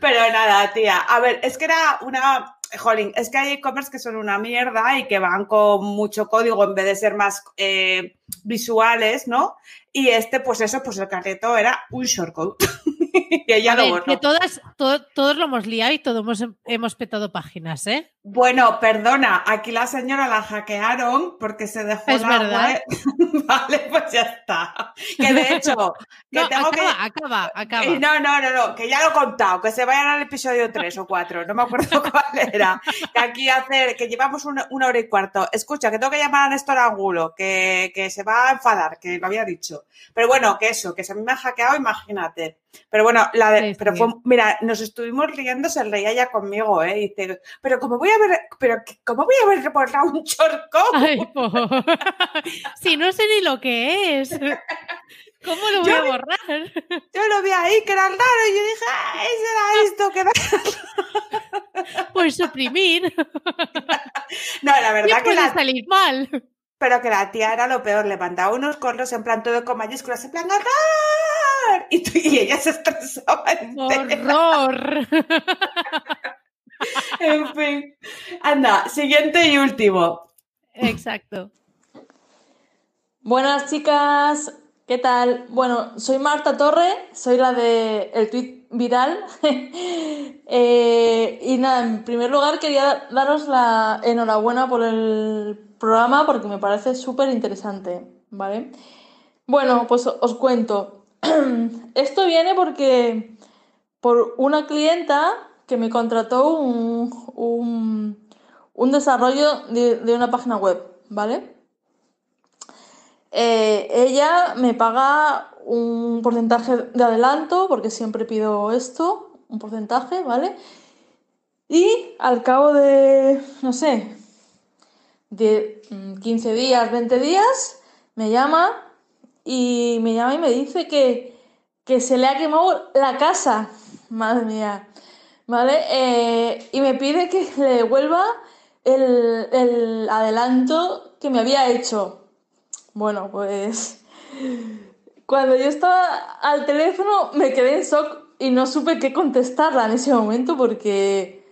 Pero nada, tía. A ver, es que era una. Jolín, es que hay e-commerce que son una mierda y que van con mucho código en vez de ser más eh, visuales, ¿no? Y este, pues eso, pues el carrito era un shortcode. [LAUGHS] y ella A lo ver, borró. que todas, to- todos lo hemos liado y todos hemos, hemos petado páginas, ¿eh? Bueno, perdona, aquí la señora la hackearon porque se dejó Es la verdad. web. [LAUGHS] vale, pues ya está. Que de hecho, [LAUGHS] que No, tengo acaba, que. acaba, acaba. No, no, no, no, que ya lo he contado, que se vayan al episodio 3 o 4, no me acuerdo [LAUGHS] cuál era. Que aquí hacer, que llevamos una, una hora y cuarto. Escucha, que tengo que llamar a Néstor Angulo, que, que se va a enfadar, que lo había dicho. Pero bueno, que eso, que si a mí me ha hackeado, imagínate. Pero bueno, la de, Sí, pero fue, mira, nos estuvimos riendo, se reía ya conmigo, ¿eh? Y dice, pero como voy a pero ¿cómo voy a ver borrado un shortcode? Ay, [LAUGHS] si no sé ni lo que es. ¿Cómo lo voy Yo a borrar? Yo lo vi ahí, que era raro, y yo dije, ¡ay, será esto! Que da-". Pues suprimir. No, la verdad que la, salir mal. Pero que la tía era lo peor, le mandaba unos correos en plan todo con mayúsculas, en plan ¡horror! Y, tú- y ella se estresaba. Horror. [LAUGHS] [LAUGHS] En fin. Anda, siguiente y último. Exacto. Buenas chicas, ¿qué tal? Bueno, soy Marta Torre, soy la de el tweet viral. [LAUGHS] Eh, y nada, en primer lugar quería daros la enhorabuena por el programa porque me parece súper interesante, ¿vale? Bueno, pues os cuento. [CLEARS THROAT] Esto viene porque por una clienta que me contrató un, un, desarrollo de, una página web, ¿vale? Eh, ella me paga un porcentaje de adelanto, porque siempre pido esto, un porcentaje, ¿vale? Y al cabo de, no sé, de mm, 15 días, 20 días, me llama y me llama y me dice que, que se le ha quemado la casa. Madre mía. ¿Vale? Eh, y me pide que [LAUGHS] le devuelva el, el adelanto que me había hecho. Bueno, pues [LAUGHS] cuando yo estaba al teléfono me quedé en shock y no supe qué contestarla en ese momento porque,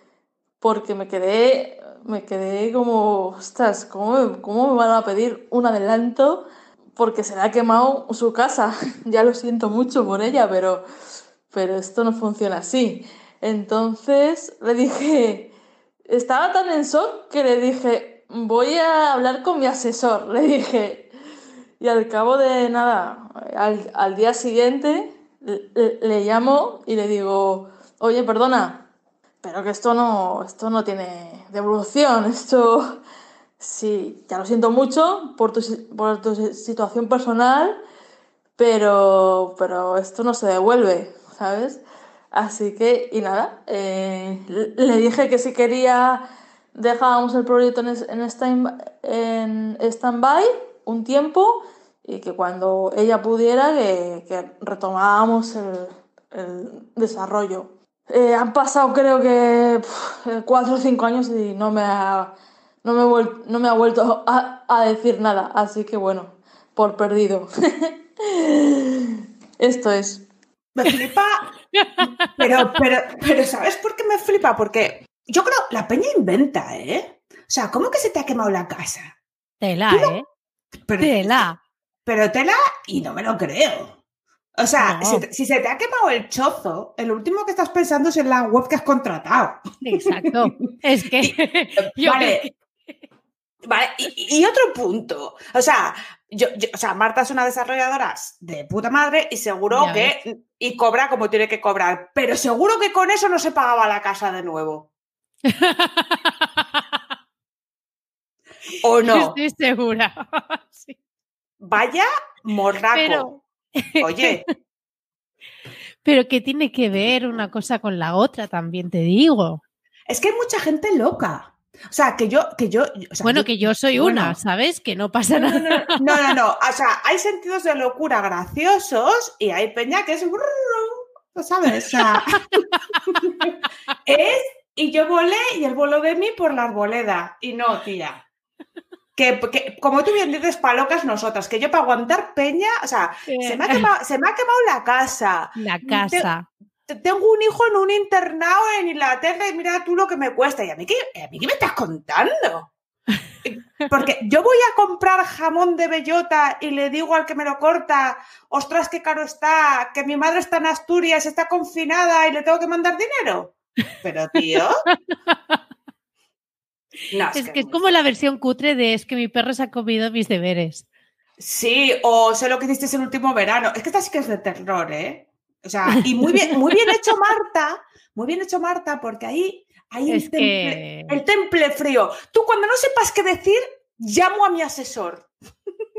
porque me quedé, me quedé como, ostras, ¿cómo cómo me van a pedir un adelanto? Porque se le ha quemado su casa. [LAUGHS] ya lo siento mucho por ella, pero, pero esto no funciona así. Entonces le dije, estaba tan en shock que le dije, voy a hablar con mi asesor. Le dije, y al cabo de nada, al, día siguiente, le, le llamo y le digo, oye, perdona, pero que esto no, esto no tiene devolución, [LAUGHS] esto, sí, ya lo siento mucho por tu, por tu si- situación personal, pero, pero esto no se devuelve, ¿sabes? Así que, y nada, eh, le dije que si quería dejábamos el proyecto en, en stand- en stand-by un tiempo y que cuando ella pudiera que, que retomábamos el, desarrollo. Eh, han pasado creo que cuatro o cinco años y no me ha, no me, no me ha vuelto a, a decir nada, así que bueno, por perdido. [LAUGHS] Esto es. Me. Pero, pero, pero, ¿sabes por qué me flipa? Porque yo creo, la peña inventa, ¿eh? O sea, ¿cómo que se te ha quemado la casa? Tela, no- ¿eh? Pero, Tela. pero tela y no me lo creo. O sea, No. si, se te ha quemado el chozo, el último que estás pensando es en la web que has contratado. Exacto. [LAUGHS] Es que [LAUGHS] yo vale. Vale, y, y otro punto. O sea, yo, yo- o sea, Marta es una desarrolladora de puta madre y seguro Ya que. Y cobra como tiene que cobrar. Pero seguro que con eso no se pagaba la casa de nuevo. [LAUGHS] ¿O no? estoy segura. [LAUGHS] Sí. Vaya morraco. Pero, Oye, [LAUGHS] pero que tiene que ver una cosa con la otra, también te digo. es que hay mucha gente loca. O sea, que yo. Que yo o sea, bueno, que yo soy bueno. una, ¿sabes? Que no pasa no, nada. no, no, no, no. [LAUGHS] O sea, hay sentidos de locura graciosos y hay peña que es. ¿no ¿Sabes? O sea, es. Y yo volé y él voló de mí por la arboleda. Y no, tía. Que, que, como tú bien dices, palocas nosotras, que yo para aguantar peña, o sea, se me ha quemado, se me ha quemado la casa. La casa. Te- tengo un hijo en un internado en Inglaterra y mira tú lo que me cuesta. ¿Y a mí qué, a mí qué me estás contando? Porque yo voy a comprar jamón de bellota y le digo al que me lo corta, ostras, qué caro está, que mi madre está en Asturias, está confinada y le tengo que mandar dinero. Pero, tío. No, Es que es como la versión cutre de es que mi perro se ha comido mis deberes. Sí, o sé lo que hiciste el último verano. Es que esta sí que es de terror, ¿eh? O sea, y muy bien, muy bien hecho [LAUGHS] Marta, muy bien hecho Marta, porque ahí hay el, temple, que- el temple frío. Tú cuando no sepas qué decir, llamo a mi asesor.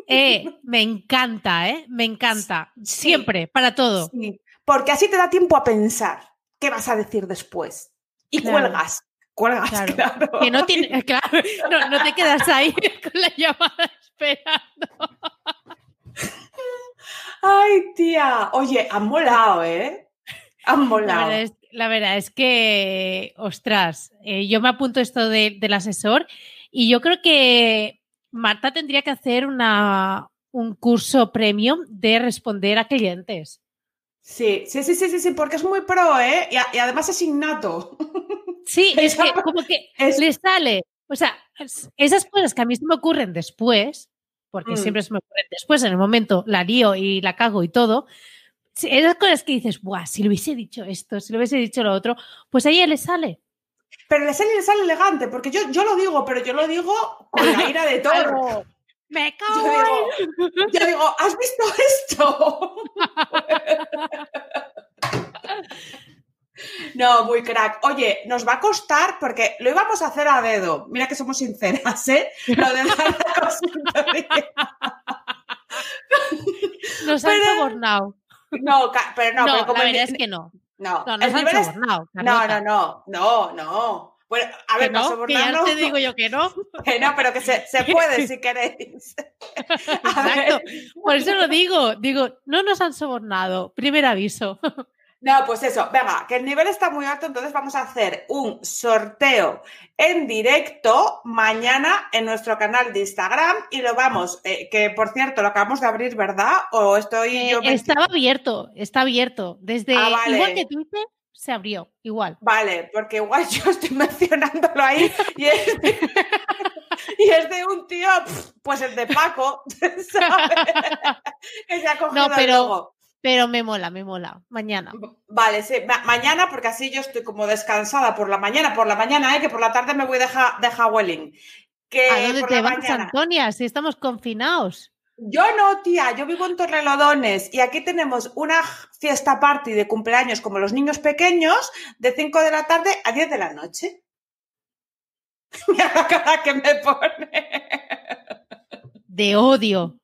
Eh, me encanta, ¿eh? Me encanta. Siempre, para todo. Sí, porque así te da tiempo a pensar qué vas a decir después. Y Claro. cuelgas, cuelgas, Claro. [LAUGHS] claro. Que no tiene, claro, no, no te quedas ahí [LAUGHS] con la llamada esperando. Ay, tía. Oye, han molado, ¿eh? Han La molado. verdad es, la verdad es que, ostras, eh, yo me apunto esto de- del asesor y yo creo que Marta tendría que hacer una, un curso premium de responder a clientes. Sí, sí, sí, sí, sí, sí, porque es muy pro, ¿eh? Y, además es innato. Sí, [LAUGHS] es que como que le sale, o sea, es- esas cosas que a mí se me ocurren después, porque Mm. siempre se me después, en el momento la lío y la cago y todo, esas cosas que dices, Buah, si le hubiese dicho esto, si le hubiese dicho lo otro, pues a ella le sale. Pero le sale, le sale elegante, porque yo, yo lo digo, pero yo lo digo con la ira de. Claro. Me Yo cago digo, yo digo, ¿has visto esto? [LAUGHS] No, muy crack. Oye, nos va a costar porque lo íbamos a hacer a dedo. Mira que somos sinceras, ¿eh? Lo de la consultoría. Nos han sobornado. No, pero no, No, pero como la verdad es que no. No, No, nos han es- sobornado. No, no, no, no, no. Bueno, a ver, no, que ya te digo yo que no. [LAUGHS] que no, pero que se, se [LAUGHS] puede si queréis. [LAUGHS] Exacto. Por eso lo digo. Digo, no nos han sobornado. Primer aviso. No, pues eso, venga, que el nivel está muy alto, entonces vamos a hacer un sorteo en directo mañana en nuestro canal de Instagram y lo vamos, eh, que por cierto, lo acabamos de abrir, ¿verdad? O estoy Eh, yo... estaba abierto, está abierto. Desde Ah, vale. igual que Twitter se abrió, igual. Vale, porque igual [LAUGHS] yo estoy mencionándolo ahí y es de, y es de un tío, pues el de Paco, [LAUGHS] ¿sabes? [LAUGHS] Que se ha cogido No, el pero, logo. Pero me mola, me mola. Mañana. Vale, sí, ma- mañana, porque así yo estoy como descansada por la mañana, por la mañana, ¿eh? que por la tarde me voy de, ja- de Howling. Que ¿A dónde te vas, mañana. Antonia? Si estamos confinados. Yo no, tía, yo vivo en Torrelodones y aquí tenemos una fiesta party de cumpleaños como los niños pequeños de 5 de la tarde a 10 de la noche. [LAUGHS] Mira la cara que me pone. De odio.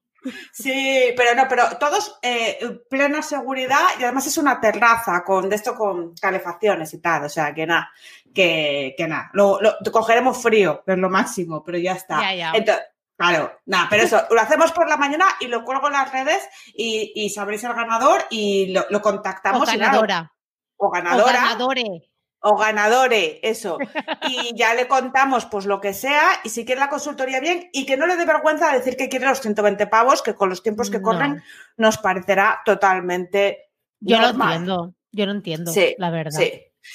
Sí, pero no, pero todos eh, plena seguridad y además es una terraza con de esto con calefacciones y tal, o sea que nada, que, que nada, lo, lo- cogeremos frío, es lo máximo, pero ya está. Ya, ya. Entonces, claro, nada, pero eso, lo hacemos por la mañana y lo cuelgo en las redes y, y sabréis el ganador y lo, lo O contactamos. y nada, ganadora. o O ganadora. ganadore. O ganadore, eso. [LAUGHS] Y ya le contamos pues lo que sea y si quiere la consultoría bien y que no le dé vergüenza decir que quiere los 120 pavos, que con los tiempos que No. corren nos parecerá totalmente Yo lo entiendo. Yo lo entiendo, Sí, la verdad. Sí.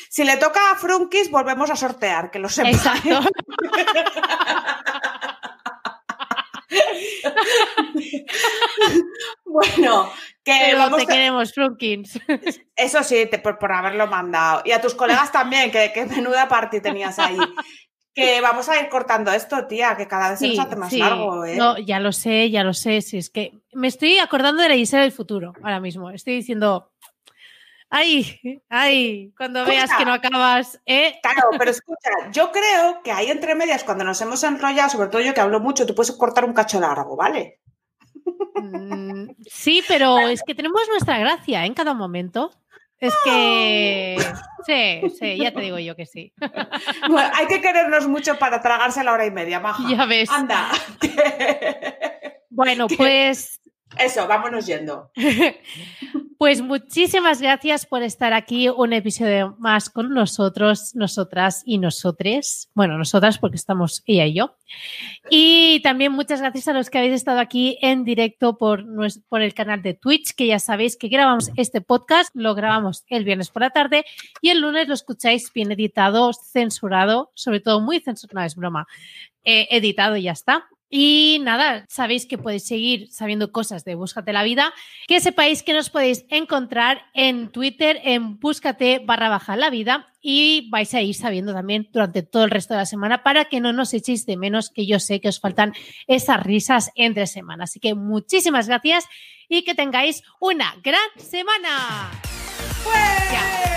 Si le toca a Frunkis, volvemos a sortear, que lo sepa. Exacto. [LAUGHS] [LAUGHS] bueno, que Pero vamos te a- queremos, Frunkins. [LAUGHS] Eso sí, te- por, por haberlo mandado. Y a tus colegas también, que, que menuda party tenías ahí. Que vamos a ir cortando esto, tía, que cada vez se nos hace más sí. largo, ¿eh? No, ya lo sé, ya lo sé. Si es que me estoy acordando de la Gisela del futuro ahora mismo. Estoy diciendo, ay, ay, cuando veas que no acabas, ¿eh? Claro, pero escucha, yo creo que ahí entre medias, cuando nos hemos enrollado, sobre todo yo que hablo mucho, tú puedes cortar un cacho largo, ¿vale? Mm, Sí, pero es que tenemos nuestra gracia ¿eh? en cada momento. Es que sí, sí, ya te digo yo que sí. [LAUGHS] Bueno, hay que querernos mucho para tragarse la hora y media, maja. Ya ves. Anda. Bueno, [LAUGHS] pues Eso, vámonos yendo. [LAUGHS] Pues muchísimas gracias por estar aquí un episodio más con nosotros, nosotras y nosotres. Bueno, nosotras porque estamos ella y yo. Y también muchas gracias a los que habéis estado aquí en directo por, el canal de Twitch, que ya sabéis que grabamos este podcast, lo grabamos el viernes por la tarde y el lunes lo escucháis bien editado, censurado, sobre todo muy censurado, no es broma, eh, editado y ya está. Y nada, sabéis que podéis seguir sabiendo cosas de Búscate la Vida. Que sepáis que nos podéis encontrar en Twitter en Búscate barra baja la vida y vais a ir sabiendo también durante todo el resto de la semana para que no nos echéis de menos, que yo sé que os faltan esas risas entre semanas. Así que muchísimas gracias y que tengáis una gran semana. Ya.